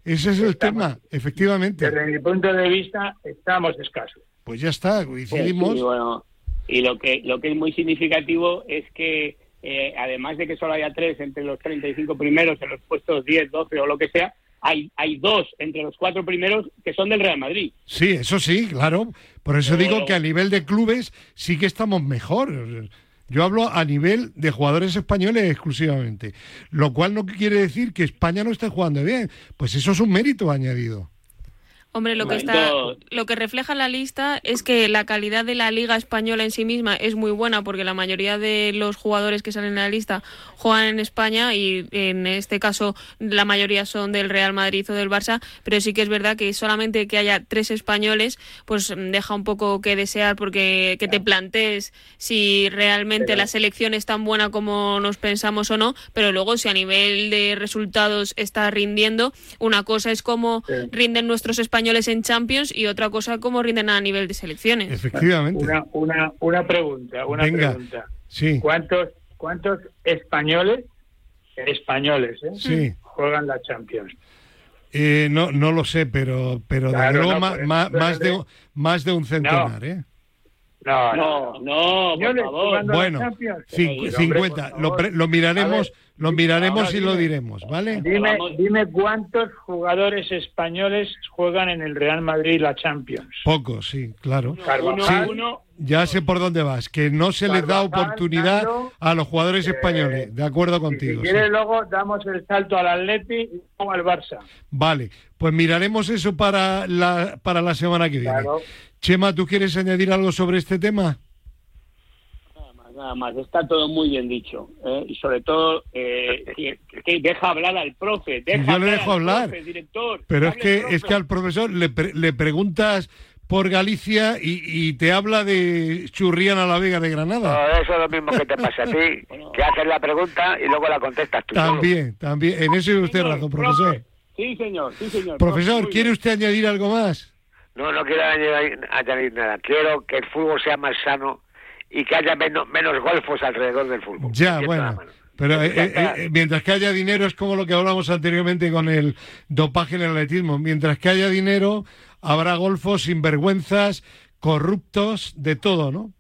ese es el estamos- tema, efectivamente. Desde mi punto de vista, estamos escasos. Pues ya está, coincidimos. Sí, bueno, y lo que, lo que es muy significativo es que, eh, además de que solo haya tres entre los 35 primeros, en los puestos 10, 12 o lo que sea, hay, hay dos entre los cuatro primeros que son del Real Madrid. Sí, eso sí, claro. Por eso Pero- digo que a nivel de clubes sí que estamos mejor. Yo hablo a nivel de jugadores españoles exclusivamente, lo cual no quiere decir que España no esté jugando bien. Pues eso es un mérito añadido. Hombre, lo que está, lo que refleja la lista es que la calidad de la liga española en sí misma es muy buena porque la mayoría de los jugadores que salen en la lista juegan en España y en este caso la mayoría son del Real Madrid o del Barça, pero sí que es verdad que solamente que haya tres españoles pues deja un poco que desear porque que te plantees si realmente Pero- la selección es tan buena como nos pensamos o no, pero luego si a nivel de resultados está rindiendo, una cosa es cómo Sí. rinden nuestros españoles en Champions y otra cosa cómo rinden a nivel de selecciones. Efectivamente. Una, una, una pregunta, una Venga. pregunta. Sí, ¿Cuántos, ¿Cuántos españoles, españoles, eh, sí. juegan la Champions? Eh, no, no lo sé, pero, pero desde Claro, luego no, pero más, de, de- más de un centenar, ¿eh? No, No, no, por favor. Bueno, Champions. cin- Pero, hombre, 50. por Lo, favor. pre- lo miraremos, ver, lo miraremos ahora y lo diremos, ¿vale? Dime, dime cuántos jugadores españoles juegan en el Real Madrid la Champions. Pocos, sí, claro. Carvajal, uno, Ya sé por dónde vas, que no se les da oportunidad Nando, a los jugadores eh, españoles. De acuerdo contigo. si sí. quieres luego damos el salto al Atleti y luego al Barça. Vale, pues miraremos eso para la, para la semana que viene. Claro. Chema, ¿tú quieres añadir algo sobre este tema? Nada más, nada más, está todo muy bien dicho. ¿eh? Y sobre todo, eh, que, que deja hablar al profe. Deja Yo le hablar dejo al hablar. profe, director. Pero es que, profe. es que al profesor le, pre- le preguntas por Galicia y, y te habla de Churriana la Vega de Granada. No, eso es lo mismo que te pasa a ti, [LAUGHS] que haces la pregunta y luego la contestas tú. solo. También, también. En eso tiene usted Señor, razón, profe. profesor. Sí, señor, sí, señor. Profesor, ¿quiere usted añadir algo más? No, no quiero añadir, añadir nada. Quiero que el fútbol sea más sano y que haya menos, menos golfos alrededor del fútbol. Ya, bueno. Pero eh, eh, eh, mientras que haya dinero es como lo que hablamos anteriormente con el dopaje en el atletismo. Mientras que haya dinero, habrá golfos sinvergüenzas, corruptos, de todo, ¿no?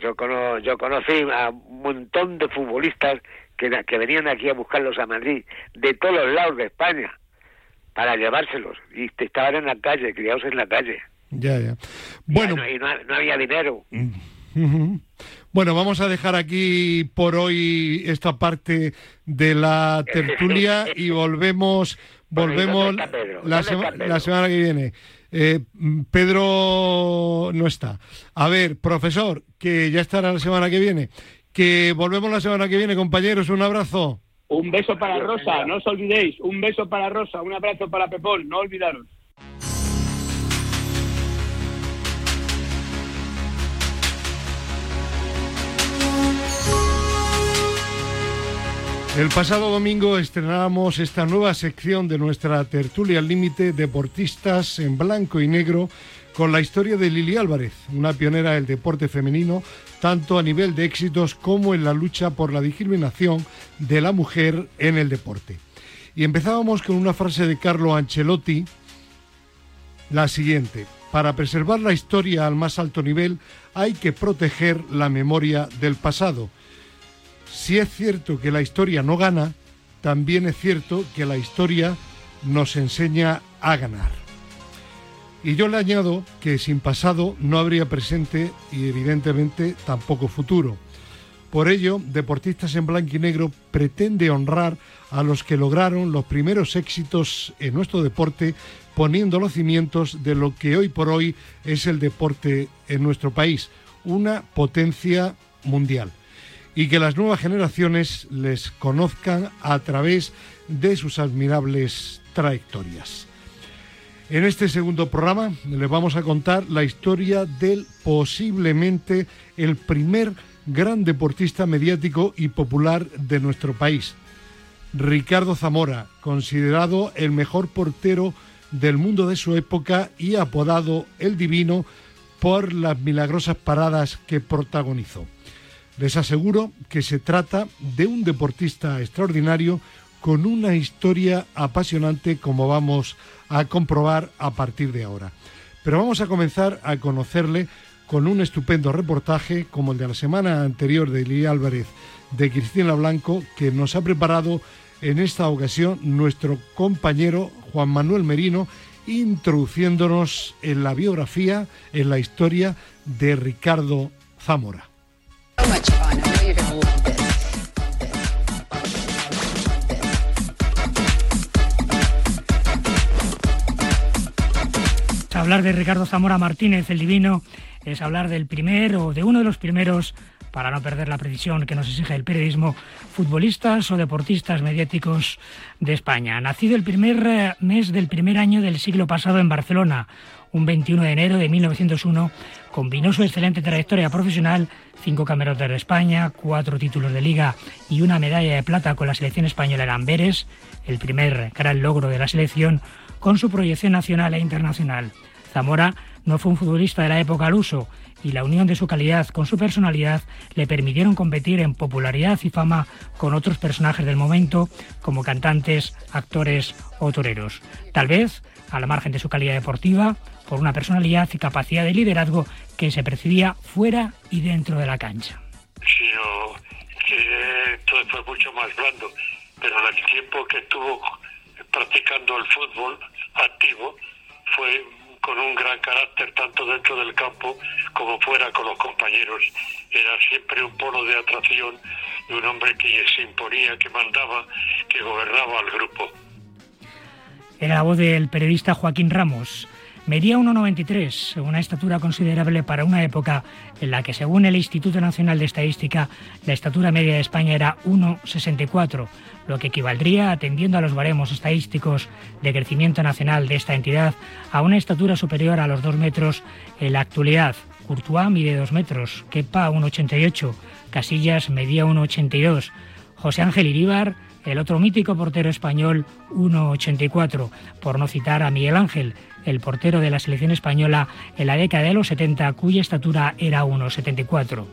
Yo, yo conocí a un montón de futbolistas que, que venían aquí a buscarlos a Madrid, de todos los lados de España, para llevárselos. Y estaban en la calle, criados en la calle. Ya, ya. Bueno. Y no, había dinero. Bueno, vamos a dejar aquí por hoy esta parte de la tertulia [LAUGHS] y volvemos volvemos la, la, semana que viene. Eh, Pedro no está. A ver, profesor, que ya estará la semana que viene. Que volvemos la semana que viene, compañeros. Un abrazo. Un beso para Rosa, no os olvidéis. Un beso para Rosa, un abrazo para Pepón, no olvidaros. El pasado domingo estrenábamos esta nueva sección de nuestra tertulia límite deportistas en blanco y negro con la historia de Lili Álvarez, una pionera del deporte femenino, tanto a nivel de éxitos como en la lucha por la discriminación de la mujer en el deporte. Y empezábamos con una frase de Carlo Ancelotti, la siguiente, para preservar la historia al más alto nivel hay que proteger la memoria del pasado si es cierto que la historia no gana, también es cierto que la historia nos enseña a ganar. Y yo le añado que sin pasado no habría presente y evidentemente tampoco futuro. Por ello, Deportistas en Blanco y Negro pretende honrar a los que lograron los primeros éxitos en nuestro deporte, poniendo los cimientos de lo que hoy por hoy es el deporte en nuestro país, una potencia mundial y que las nuevas generaciones les conozcan a través de sus admirables trayectorias. En este segundo programa les vamos a contar la historia del posiblemente el primer gran deportista mediático y popular de nuestro país, Ricardo Zamora, considerado el mejor portero del mundo de su época y apodado El Divino por las milagrosas paradas que protagonizó. Les aseguro que se trata de un deportista extraordinario con una historia apasionante como vamos a comprobar a partir de ahora. Pero vamos a comenzar a conocerle con un estupendo reportaje como el de la semana anterior de Lili Álvarez de Cristina Blanco que nos ha preparado en esta ocasión nuestro compañero Juan Manuel Merino introduciéndonos en la biografía, en la historia de Ricardo Zamora. Hablar de Ricardo Zamora Martínez, el divino, es hablar del primer o de uno de los primeros, para no perder la precisión que nos exige el periodismo, futbolistas o deportistas mediáticos de España. Nacido el primer eh, mes del primer año del siglo pasado en Barcelona, un 21 de enero de 1901, combinó su excelente trayectoria profesional, cinco campeonatos de España, cuatro títulos de liga y una medalla de plata con la selección española en Amberes, el primer gran logro de la selección, con su proyección nacional e internacional. Zamora no fue un futbolista de la época al uso y la unión de su calidad con su personalidad le permitieron competir en popularidad y fama con otros personajes del momento como cantantes, actores o toreros. Tal vez, a la margen de su calidad deportiva, por una personalidad y capacidad de liderazgo que se percibía fuera y dentro de la cancha. Sino que todo fue mucho más blando, pero el tiempo que estuvo practicando el fútbol activo fue con un gran carácter tanto dentro del campo como fuera con los compañeros. Era siempre un polo de atracción y un hombre que se imponía, que mandaba, que gobernaba al grupo. Era la voz del periodista Joaquín Ramos. Medía 1,93, una estatura considerable para una época en la que, según el Instituto Nacional de Estadística, la estatura media de España era 1,64, lo que equivaldría, atendiendo a los baremos estadísticos de crecimiento nacional de esta entidad, a una estatura superior a los 2 metros en la actualidad. Courtois mide 2 metros, Kepa 1,88, Casillas medía 1,82, José Ángel Iríbar el otro mítico portero español 1,84, por no citar a Miguel Ángel, el portero de la selección española en la década de los 70, cuya estatura era 1,74.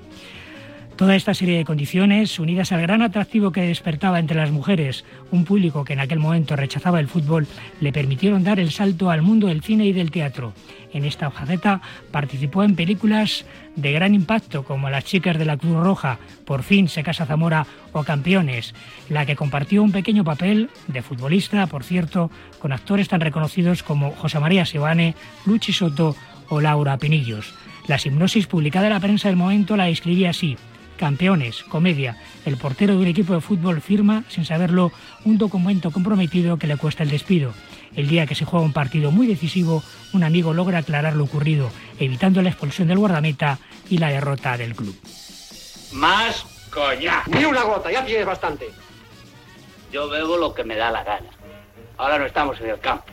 Toda esta serie de condiciones, unidas al gran atractivo que despertaba entre las mujeres, un público que en aquel momento rechazaba el fútbol, le permitieron dar el salto al mundo del cine y del teatro. En esta hojaceta participó en películas de gran impacto como Las chicas de la Cruz Roja, Por fin se casa Zamora o Campeones, la que compartió un pequeño papel de futbolista, por cierto, con actores tan reconocidos como José María Sebane, Luchi Soto o Laura Pinillos. La hipnosis publicada en la prensa del momento la describía así. Campeones, comedia. El portero de un equipo de fútbol firma, sin saberlo, un documento comprometido que le cuesta el despido. El día que se juega un partido muy decisivo, un amigo logra aclarar lo ocurrido, evitando la expulsión del guardameta y la derrota del club. Más coñac. Ni una gota, ya tienes bastante. Yo bebo lo que me da la gana. Ahora no estamos en el campo.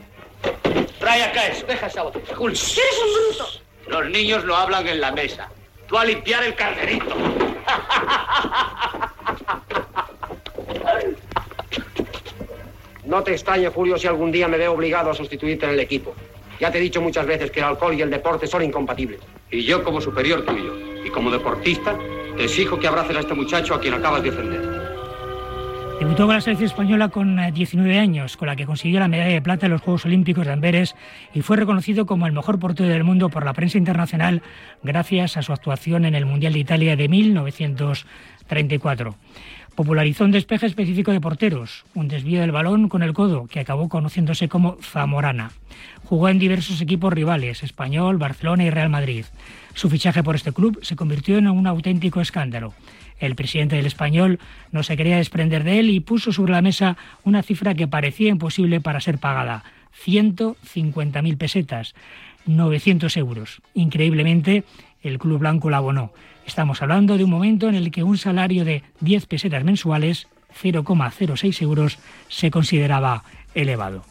Trae acá eso. Deja esa botella. ¡Eres un bruto! Los niños no hablan en la mesa. Tú a limpiar el calderito. No te extrañe, Julio, si algún día me veo obligado a sustituirte en el equipo. Ya te he dicho muchas veces que el alcohol y el deporte son incompatibles. Y yo, como superior tuyo y como deportista, te exijo que abraces a este muchacho a quien acabas de ofender. Debutó con la selección española con 19 años, con la que consiguió la medalla de plata en los Juegos Olímpicos de Amberes y fue reconocido como el mejor portero del mundo por la prensa internacional gracias a su actuación en el Mundial de Italia de 1934. Popularizó un despeje específico de porteros, un desvío del balón con el codo, que acabó conociéndose como Zamorana. Jugó en diversos equipos rivales, Español, Barcelona y Real Madrid. Su fichaje por este club se convirtió en un auténtico escándalo. El presidente del español no se quería desprender de él y puso sobre la mesa una cifra que parecía imposible para ser pagada. 150.000 pesetas, 900 euros. Increíblemente, el Club Blanco la abonó. Estamos hablando de un momento en el que un salario de 10 pesetas mensuales, 0,06 euros, se consideraba elevado.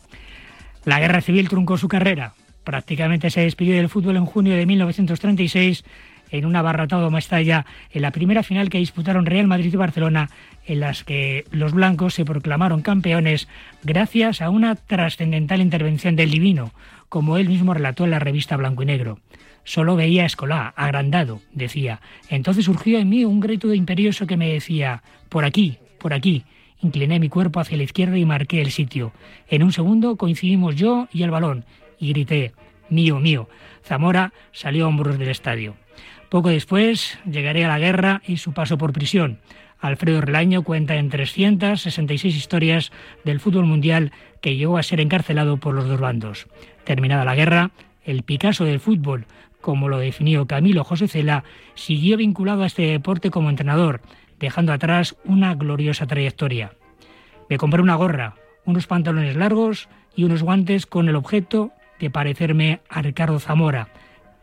La guerra civil truncó su carrera. Prácticamente se despidió del fútbol en junio de 1936 en un abarrotado Mestalla en la primera final que disputaron Real Madrid y Barcelona, en las que los blancos se proclamaron campeones gracias a una trascendental intervención del Divino, como él mismo relató en la revista Blanco y Negro. Solo veía a Escolá, agrandado, decía. Entonces surgió en mí un grito imperioso que me decía, por aquí, por aquí. Incliné mi cuerpo hacia la izquierda y marqué el sitio. En un segundo coincidimos yo y el balón, y grité, mío, mío. Zamora salió a hombros del estadio. Poco después llegaré a la guerra y su paso por prisión. Alfredo Relaño cuenta en 366 historias del fútbol mundial que llegó a ser encarcelado por los dos bandos. Terminada la guerra, el Picasso del fútbol, como lo definió Camilo José Cela, siguió vinculado a este deporte como entrenador, dejando atrás una gloriosa trayectoria. Me compré una gorra, unos pantalones largos y unos guantes con el objeto de parecerme a Ricardo Zamora,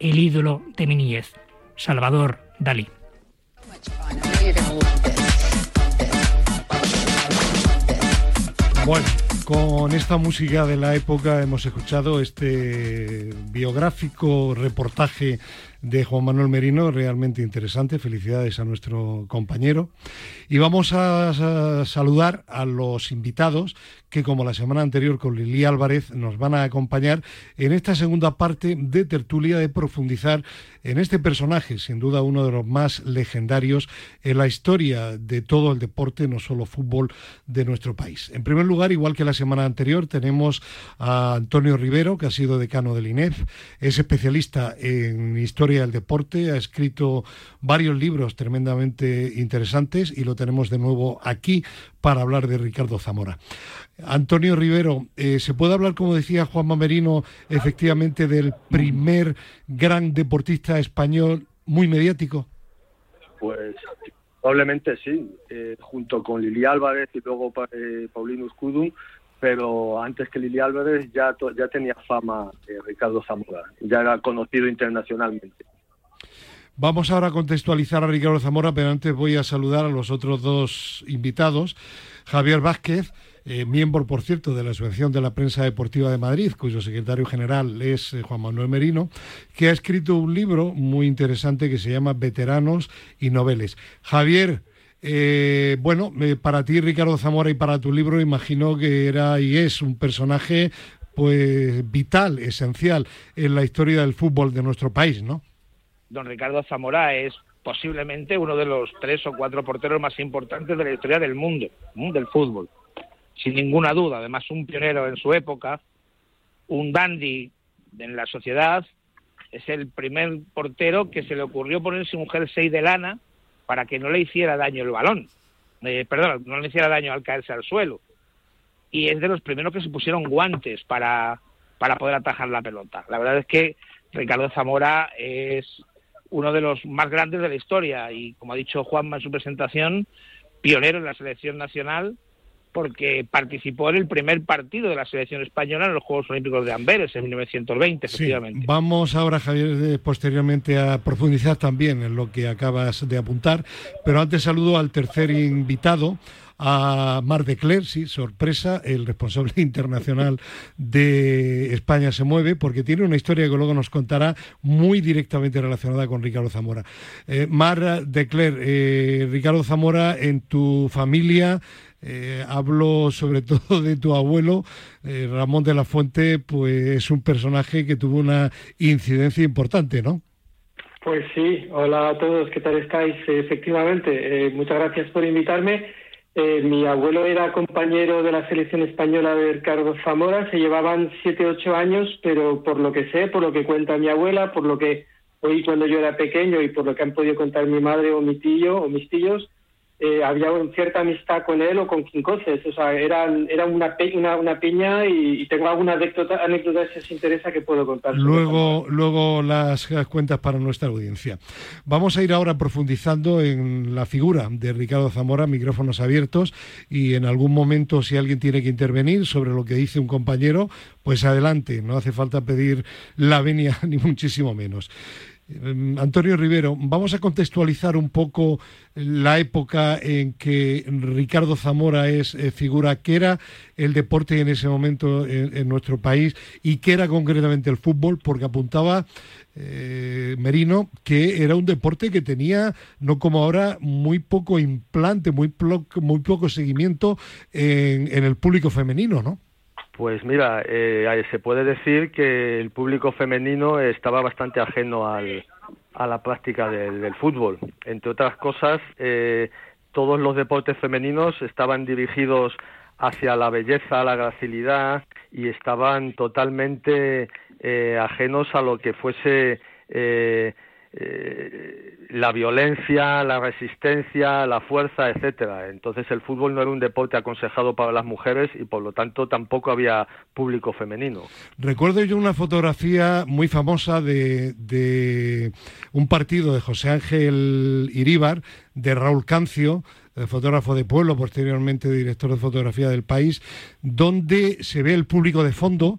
el ídolo de mi niñez. Salvador Dalí. Bueno, con esta música de la época hemos escuchado este biográfico reportaje de Juan Manuel Merino, realmente interesante. Felicidades a nuestro compañero. Y vamos a, saludar a los invitados que, como la semana anterior con Lili Álvarez, nos van a acompañar en esta segunda parte de tertulia de profundizar en este personaje, sin duda uno de los más legendarios en la historia de todo el deporte, no solo fútbol, de nuestro país. En primer lugar, igual que la semana anterior, tenemos a Antonio Rivero, que ha sido decano del INEF, es especialista en historia del deporte, ha escrito varios libros tremendamente interesantes y lo tenemos de nuevo aquí para hablar de Ricardo Zamora. Antonio Rivero, eh, ¿se puede hablar, como decía Juan Mamerino, efectivamente del primer gran deportista español muy mediático? Pues probablemente sí, eh, junto con Lili Álvarez y luego eh, Paulino Scudum, pero antes que Lili Álvarez ya, tenía fama Ricardo Zamora, ya era conocido internacionalmente. Vamos ahora a contextualizar a Ricardo Zamora, pero antes voy a saludar a los otros dos invitados. Javier Vázquez, eh, miembro, por cierto, de la Asociación de la Prensa Deportiva de Madrid, cuyo secretario general es eh, Juan Manuel Merino, que ha escrito un libro muy interesante que se llama Veteranos y Noveles. Javier, Eh, bueno, eh, para ti, Ricardo Zamora, y para tu libro, imagino que era y es un personaje pues vital, esencial en la historia del fútbol de nuestro país, ¿no? Don Ricardo Zamora es posiblemente uno de los tres o cuatro porteros más importantes de la historia del mundo, del fútbol. Sin ninguna duda, además un pionero en su época, un dandy en la sociedad, es el primer portero que se le ocurrió ponerse un jersey de lana para que no le hiciera daño el balón, eh, perdón, no le hiciera daño al caerse al suelo y es de los primeros que se pusieron guantes para, para poder atajar la pelota. La verdad es que Ricardo Zamora es uno de los más grandes de la historia y, como ha dicho Juanma en su presentación, pionero en la selección nacional porque participó en el primer partido de la selección española en los Juegos Olímpicos de Amberes en 1920, efectivamente. Vamos ahora, Javier, posteriormente a profundizar también en lo que acabas de apuntar, pero antes saludo al tercer invitado, a Mar de Cler, sí, sorpresa, el responsable [LAUGHS] internacional de España se mueve, porque tiene una historia que luego nos contará muy directamente relacionada con Ricardo Zamora. Eh, Mar de Cler, eh, Ricardo Zamora, en tu familia, eh, hablo sobre [LAUGHS] todo de tu abuelo, Ramón de la Fuente, pues es un personaje que tuvo una incidencia importante, ¿no? Pues sí, hola a todos, ¿qué tal estáis? Efectivamente, muchas gracias por invitarme. Eh, mi abuelo era compañero de la selección española de Ricardo Zamora, se llevaban siete, ocho años, pero por lo que sé, por lo que cuenta mi abuela, por lo que oí cuando yo era pequeño y por lo que han podido contar mi madre o mi tío o mis tíos, eh, había cierta amistad con él o con Quincoces, o sea, eran, era una, una, una piña y, tengo alguna anécdota, anécdota si os interesa que puedo contar. Luego, luego las cuentas para nuestra audiencia. Vamos a ir ahora profundizando en la figura de Ricardo Zamora, micrófonos abiertos, y en algún momento si alguien tiene que intervenir sobre lo que dice un compañero, pues adelante, no hace falta pedir la venia [LAUGHS] ni muchísimo menos. Em, Antonio Rivero, vamos a contextualizar un poco la época en que Ricardo Zamora es eh, figura, qué era el deporte en ese momento en, nuestro país y qué era concretamente el fútbol, porque apuntaba eh, Merino que era un deporte que tenía, no como ahora, muy poco implante, muy, muy poco seguimiento en, en el público femenino, ¿no? Pues mira, eh, se puede decir que el público femenino estaba bastante ajeno al, a la práctica del, fútbol. Entre otras cosas, eh, todos los deportes femeninos estaban dirigidos hacia la belleza, la gracilidad y estaban totalmente eh, ajenos a lo que fuese eh, la violencia, la resistencia, la fuerza, etcétera. Entonces el fútbol no era un deporte aconsejado para las mujeres y por lo tanto tampoco había público femenino. Recuerdo yo una fotografía muy famosa de, de un partido de José Ángel Iríbar, de Raúl Cancio, fotógrafo de pueblo, posteriormente director de fotografía del país, donde se ve el público de fondo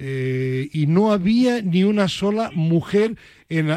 eh, y no había ni una sola mujer en,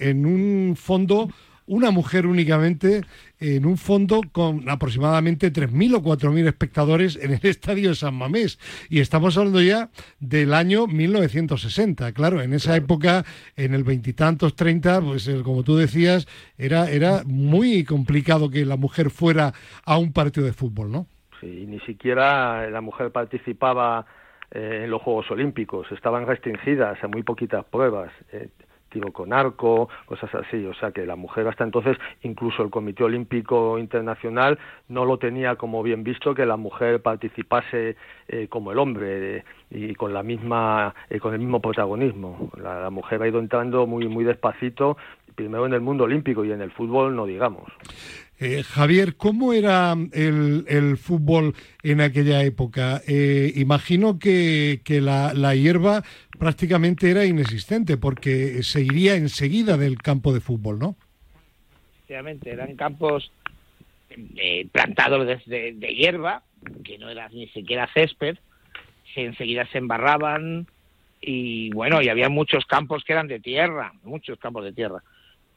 en, un fondo, una mujer únicamente en un fondo con aproximadamente 3.000 o 4.000 espectadores en el [LAUGHS] estadio de San Mamés. Y estamos hablando ya del año 1960. Claro, en esa época, en el veintitantos, 30, pues eh, como tú decías, era, era muy complicado que la mujer fuera a un partido de fútbol, ¿no? Sí, ni siquiera la mujer participaba eh, en los Juegos Olímpicos. Estaban restringidas a muy poquitas pruebas. Eh, tiro con arco, cosas así. O sea que la mujer hasta entonces, incluso el Comité Olímpico Internacional no lo tenía como bien visto que la mujer participase eh, como el hombre y con la misma, con el mismo protagonismo. La, la, mujer ha ido entrando muy muy despacito, primero en el mundo olímpico y en el fútbol no digamos. Eh, Javier, ¿cómo era el, fútbol en aquella época? Eh, imagino que, la, hierba prácticamente era inexistente porque se iría enseguida del campo de fútbol, ¿no? Efectivamente, eran campos eh, plantados de, de, hierba, que no era ni siquiera césped, que enseguida se embarraban y bueno, y había muchos campos que eran de tierra, muchos campos de tierra.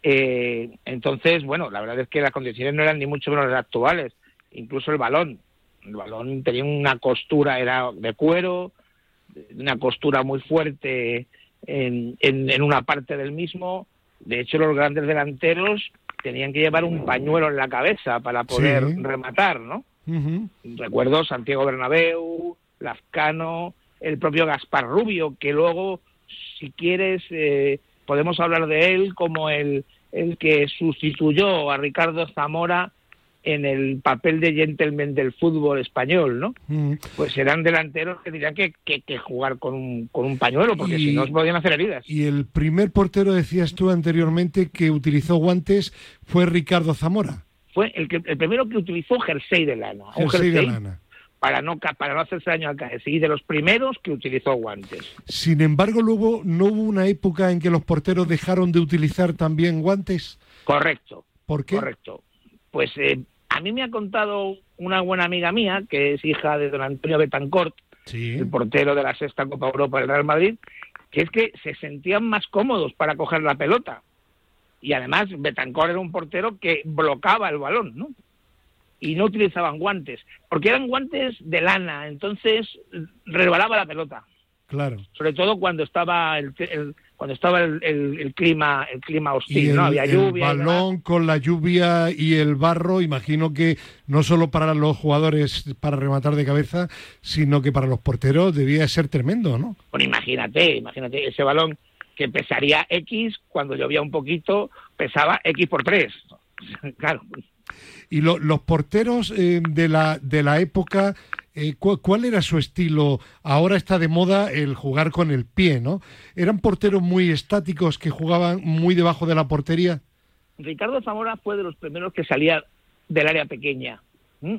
Eh, entonces, bueno, la verdad es que las condiciones no eran ni mucho menos las actuales. Incluso el balón. El balón tenía una costura, era de cuero, una costura muy fuerte en, en, una parte del mismo. De hecho, los grandes delanteros tenían que llevar un pañuelo en la cabeza para poder Sí. rematar, ¿no? Ujú. Recuerdo Santiago Bernabéu, Lazcano, el propio Gaspar Rubio, que luego, si quieres, eh, podemos hablar de él como el, el que sustituyó a Ricardo Zamora en el papel de gentleman del fútbol español, ¿no? Mm. Pues eran delanteros que tenían que, que- que jugar con un, con un pañuelo, porque Y- si no se podían hacer heridas. Y el primer portero, decías tú anteriormente, que utilizó guantes fue Ricardo Zamora. Fue el, que, el primero que utilizó jersey de lana. un Jersey de lana. Para no, para no hacerse daño al. Y de los primeros que utilizó guantes. Sin embargo, luego no hubo una época en que los porteros dejaron de utilizar también guantes. Correcto. ¿Por qué? Correcto. Pues eh, a mí me ha contado una buena amiga mía, que es hija de don Antonio Betancourt, el portero de la sexta Copa Europa del Real Madrid, que es que se sentían más cómodos para coger la pelota. Y además Betancourt era un portero que bloqueaba el balón, ¿no? Y no utilizaban guantes, porque eran guantes de lana, entonces resbalaba la pelota Claro. sobre todo cuando estaba el, el- cuando estaba el, el- el clima el clima Y hostil el, no había el lluvia y demás. balón con la lluvia y el barro, imagino que no solo para los jugadores para rematar de cabeza, sino que para los porteros debía ser tremendo, ¿no? Bueno, imagínate imagínate ese balón que pesaría X cuando llovía un poquito pesaba X por 3 [LAUGHS] claro Y lo- los porteros eh, de, la, de la época, eh, cu- ¿cuál era su estilo? Ahora está de moda el jugar con el pie, ¿no? ¿Eran porteros muy estáticos que jugaban muy debajo de la portería? Ricardo Zamora fue de los primeros que salía del área pequeña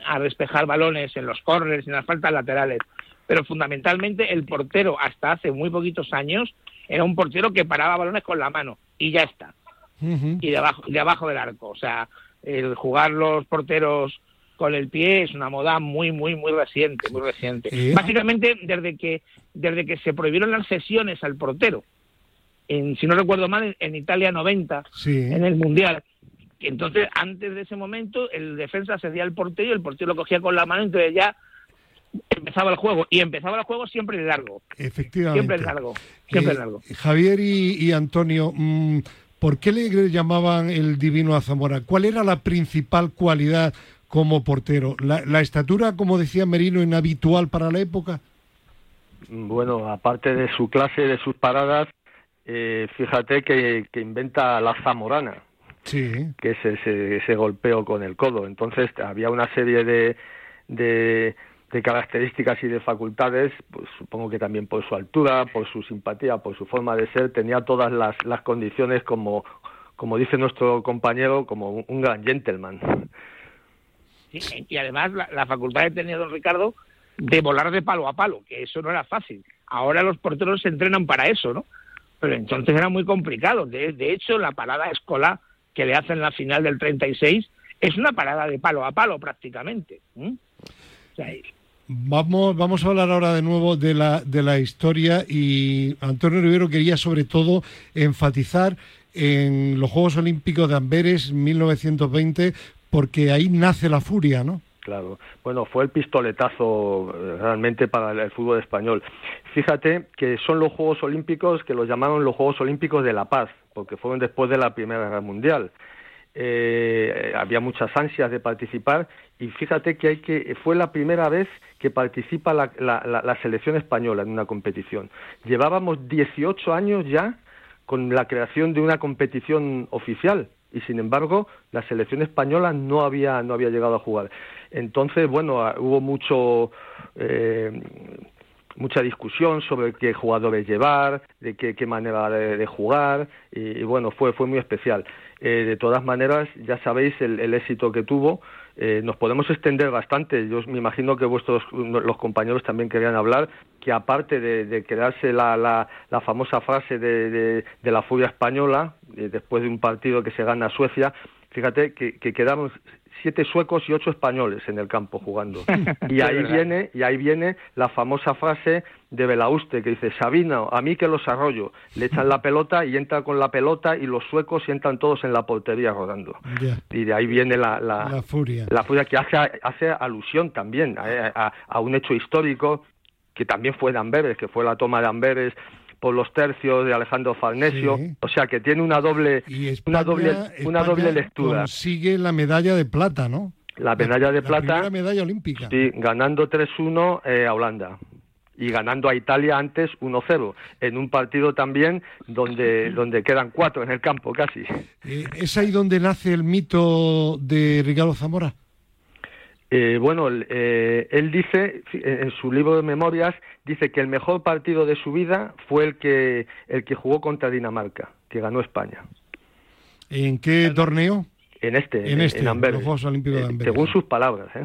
a despejar balones en los corners y en las faltas laterales. Pero fundamentalmente el portero, hasta hace muy poquitos años, era un portero que paraba balones con la mano y ya está. Y de abajo, de abajo del arco. O sea, el jugar los porteros con el pie es una moda muy, muy, muy reciente, muy reciente. Básicamente desde que, desde que se prohibieron las sesiones al portero. En, si no recuerdo mal, en, en Italia 90, Sí. en el Mundial. Entonces, antes de ese momento, el defensa cedía al portero y el portero lo cogía con la mano, entonces ya empezaba el juego. Y empezaba el juego siempre largo. Efectivamente. Siempre largo. Siempre Eh, largo. Javier y, y Antonio, mm, ¿por qué le llamaban el divino a Zamora? ¿Cuál era la principal cualidad como portero? ¿La, la estatura, como decía Merino, inhabitual para la época? Bueno, aparte de su clase, de sus paradas, eh, fíjate que, que inventa la zamorana, Sí. que es ese, ese golpeo con el codo. Entonces había una serie de, de, de características y de facultades, pues supongo que también por su altura, por su simpatía, por su forma de ser, tenía todas las, las condiciones como, como dice nuestro compañero, como un, gran gentleman. Y además la, facultad que tenía don Ricardo de volar de palo a palo, que eso no era fácil. Ahora los porteros se entrenan para eso, ¿no? Pero entonces era muy complicado. De, de hecho, la parada escolar que le hacen en la final del 36 es una parada de palo a palo prácticamente. O sea, Vamos, vamos a hablar ahora de nuevo de la, de la historia y Antonio Rivero quería sobre todo enfatizar en los Juegos Olímpicos de Amberes 1920 porque ahí nace la furia, ¿no? Claro. Bueno, fue el pistoletazo eh, realmente para el, el fútbol español. Fíjate que son los Juegos Olímpicos que los llamaron los Juegos Olímpicos de la Paz, porque fueron después de la Primera Guerra Mundial. Eh, había muchas ansias de participar y fíjate que hay que fue la primera vez que participa la, la- la- la selección española en una competición. Llevábamos 18 años ya con la creación de una competición oficial y sin embargo la selección española no había no había llegado a jugar. Entonces, bueno, ah, hubo mucho eh, mucha discusión sobre qué jugadores llevar, de qué, qué manera de, jugar, y, y bueno, fue, fue muy especial. Eh, de todas maneras, ya sabéis el, el éxito que tuvo. Eh, nos podemos extender bastante. Yo me imagino que vuestros los compañeros también querían hablar que aparte de, crearse la, la, la famosa frase de, de, de la furia española, eh, después de un partido que se gana a Suecia, fíjate que, que quedamos siete suecos y ocho españoles en el campo jugando. [LAUGHS] Y ahí viene, y ahí viene la famosa frase de Belauste que dice Sabino, a mí que los arroyo. Le echan la pelota y entra con la pelota y los suecos entran todos en la portería rodando. Y de ahí viene la, la, La furia. la furia que hace, hace alusión también a, a- a un hecho histórico que también fue de Amberes, que fue la toma de Amberes por los tercios de Alejandro Farnesio, o sea que tiene una doble, una doble, una doble lectura. Consigue la medalla de plata, ¿no? La medalla de la plata. primera medalla olímpica. Sí, ganando 3-1 eh, a Holanda y ganando a Italia antes 1-0 en un partido también donde donde quedan cuatro en el campo casi. Eh, ¿Es ahí donde nace el mito de Ricardo Zamora? Eh, bueno, eh, él dice en su libro de memorias dice que el mejor partido de su vida fue el que el que jugó contra Dinamarca, que ganó España. ¿En qué torneo? En este, En este, Amberes. los Juegos Olímpicos de Eh, Amberes. Según sus palabras, ¿eh?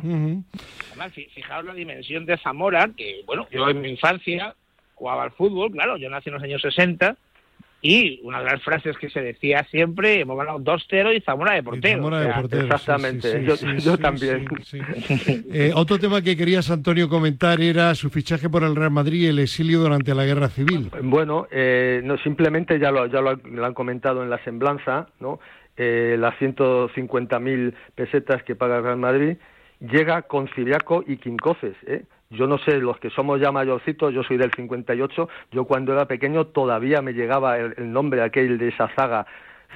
Además, fi- fijaos la dimensión de Zamora, que, bueno, yo en mi infancia jugaba al fútbol, claro, yo nací en los años 60, y una de las frases que se decía siempre, hemos ganado 2-0 y Zamora de portero. Zamora de portero, exactamente, sí, sí, yo- sí, yo sí, también. sí, sí. Eh, otro tema que querías, Antonio, comentar era su fichaje por el Real Madrid y el exilio durante la Guerra Civil. Bueno, eh, no, simplemente ya lo, ya lo, lo han comentado en la semblanza, ¿no? Eh, las 150.000 pesetas que paga el Real Madrid, llega con Ciriaco y Quincoces, ¿eh? Yo no sé, los que somos ya mayorcitos, yo soy del 58, yo cuando era pequeño todavía me llegaba el, el nombre aquel de esa saga,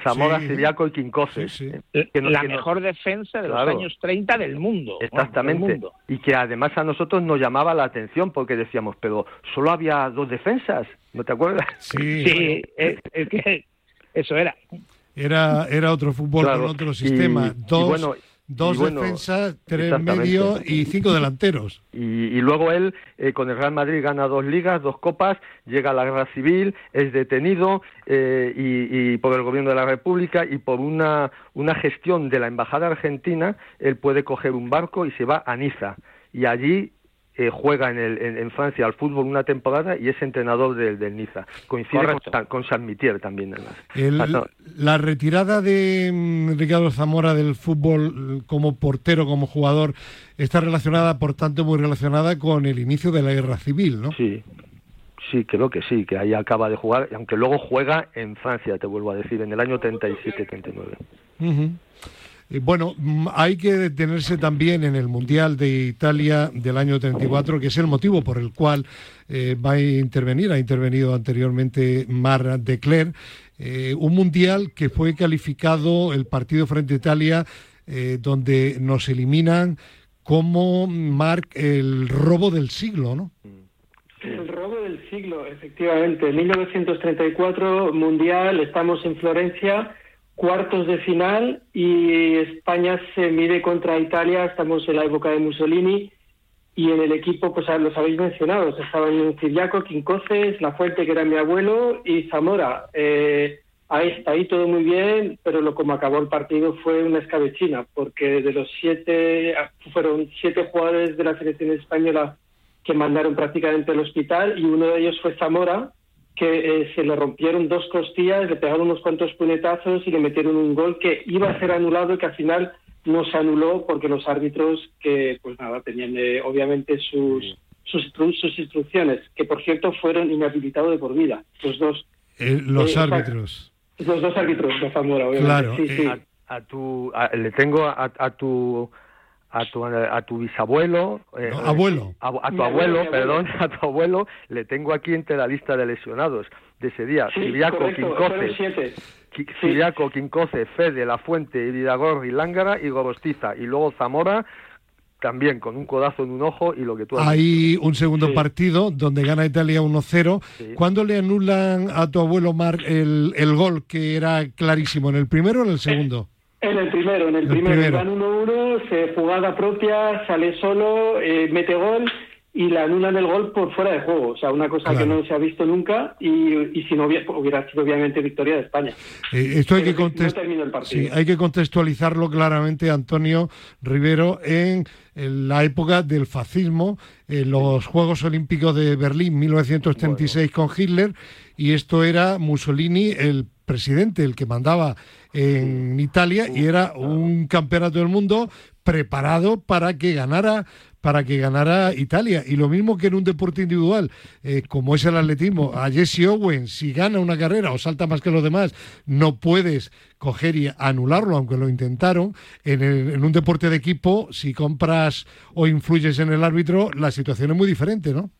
Zamora, Sí. Ciriaco y Quincoces. ¿eh? Que no- la que no- mejor defensa de Claro. los años 30 del mundo. del Exactamente. mundo. Y que además a nosotros nos llamaba la atención porque decíamos, pero solo había dos defensas, ¿no te acuerdas? Sí, es, es que eso era. Era, era otro fútbol Claro, con otro y- sistema. y dos bueno, dos y bueno, defensas, tres exactamente. medio y cinco delanteros. Y, y luego él eh, con el Real Madrid gana dos ligas, dos copas, llega a la guerra civil, es detenido eh, y, y por el gobierno de la República y por una, una gestión de la embajada argentina, él puede coger un barco y se va a Niza y allí eh, juega en, el, en, en Francia al fútbol una temporada y es entrenador del, del Niza. Coincide con, Correcto. Con San Mitier también. además. El- la retirada de mm, Ricardo Zamora del fútbol mm, como portero, como jugador, está relacionada, por tanto, muy relacionada con el inicio de la guerra civil, ¿no? Sí, sí, creo que sí, que ahí acaba de jugar, aunque luego juega en Francia, te vuelvo a decir, en el año 37-39. Ujú. Eh, Bueno, mm, hay que detenerse también en el Mundial de Italia del año 34, que es el motivo por el cual eh, va a intervenir, ha intervenido anteriormente Mar de Cler, eh, un Mundial que fue calificado el partido frente a Italia, eh, donde nos eliminan como Marc el robo del siglo, ¿no? El robo del siglo, efectivamente. 1934, Mundial, estamos en Florencia, cuartos de final y España se mide contra Italia, estamos en la época de Mussolini y en el equipo, pues los habéis mencionado, estaban Ciriaco, Quincoces, La Fuente, que era mi abuelo, y Zamora. Eh, ahí está ahí todo muy bien, pero lo como acabó el partido fue una escabechina, porque de los siete, fueron siete jugadores de la selección española que mandaron prácticamente al hospital y uno de ellos fue Zamora, que eh, se le rompieron dos costillas, le pegaron unos cuantos puñetazos y le metieron un gol que iba a ser anulado y que al final no se anuló porque los árbitros que pues nada tenían eh, obviamente sus sus, instru- sus instrucciones que por cierto fueron inhabilitados de por vida los dos Eh, los Eh, árbitros. los dos árbitros de Zamora obviamente Claro, sí, sí. A, a tu, a- le tengo a, a tu a tu a tu bisabuelo eh, No, abuelo. a, a tu abuelo, perdón [LAUGHS] a tu abuelo le tengo aquí entre la lista de lesionados de ese día Sí, Siriaco Quincoce Fede La Fuente Iridagorri Lángara y Gorostiza y luego Zamora también con un codazo en un ojo y lo que tú has Hay un segundo partido donde gana Italia 1-0. Sí. ¿Cuándo le anulan a tu abuelo Marc el, el gol que era clarísimo? ¿En el primero o en el segundo? En el primero, en el, El primero, van 1-1, se jugada propia, sale solo, eh, mete gol y le anulan el gol por fuera de juego. O sea, una cosa que no se ha visto nunca y, y si no hubiera, hubiera sido obviamente victoria de España. Eh, esto hay que, Pero contest- sí, hay que contextualizarlo claramente, Antonio Rivero, en, en la época del fascismo, en los Juegos Olímpicos de Berlín 1936 con Hitler, y esto era Mussolini, el presidente, el que mandaba en Italia, y era un campeonato del mundo preparado para que ganara para que ganara Italia. Y lo mismo que en un deporte individual, eh, como es el atletismo, a Jesse Owens, si gana una carrera o salta más que los demás, no puedes coger y anularlo, aunque lo intentaron. En, el- en un deporte de equipo, si compras o influyes en el árbitro, la situación es muy diferente, ¿no?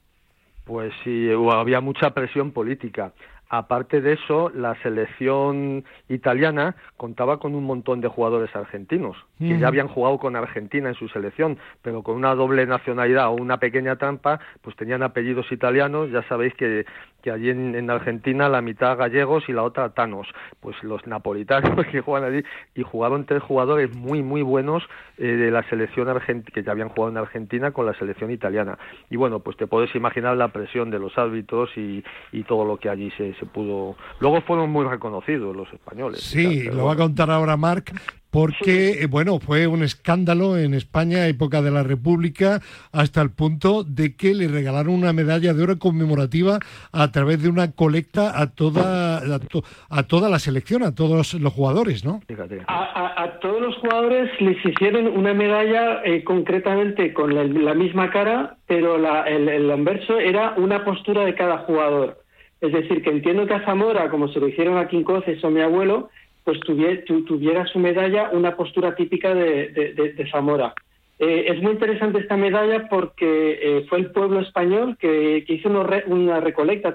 Pues sí, había mucha presión política. Aparte de eso, la selección italiana contaba con un montón de jugadores argentinos, que ya habían jugado con Argentina en su selección, pero con una doble nacionalidad o una pequeña trampa, pues tenían apellidos italianos. Ya sabéis que, que allí en, Argentina la mitad gallegos y la otra tanos. Pues los napolitanos [LAUGHS] que juegan allí, y jugaron tres jugadores muy, muy buenos eh, de la selección argentina, que ya habían jugado en Argentina con la selección italiana. Y bueno, pues te puedes imaginar la presión de los árbitros y, y todo lo que allí se, se pudo. Luego fueron muy reconocidos los españoles. Sí, lo va a contar ahora Marc, porque, eh, bueno, fue un escándalo en España, época de la República, hasta el punto de que le regalaron una medalla de oro conmemorativa a través de una colecta a toda, a, toda la selección, a todos los jugadores, ¿no? A, todos los jugadores les hicieron una medalla eh, concretamente con la, misma cara, pero el, el anverso era una postura de cada jugador. Es decir, que entiendo que a Zamora, como se lo hicieron a Quincoces o mi abuelo, pues tuviera, tuviera su medalla una postura típica de, Zamora. Eh, es muy interesante esta medalla porque eh, fue el pueblo español que, hizo una recolecta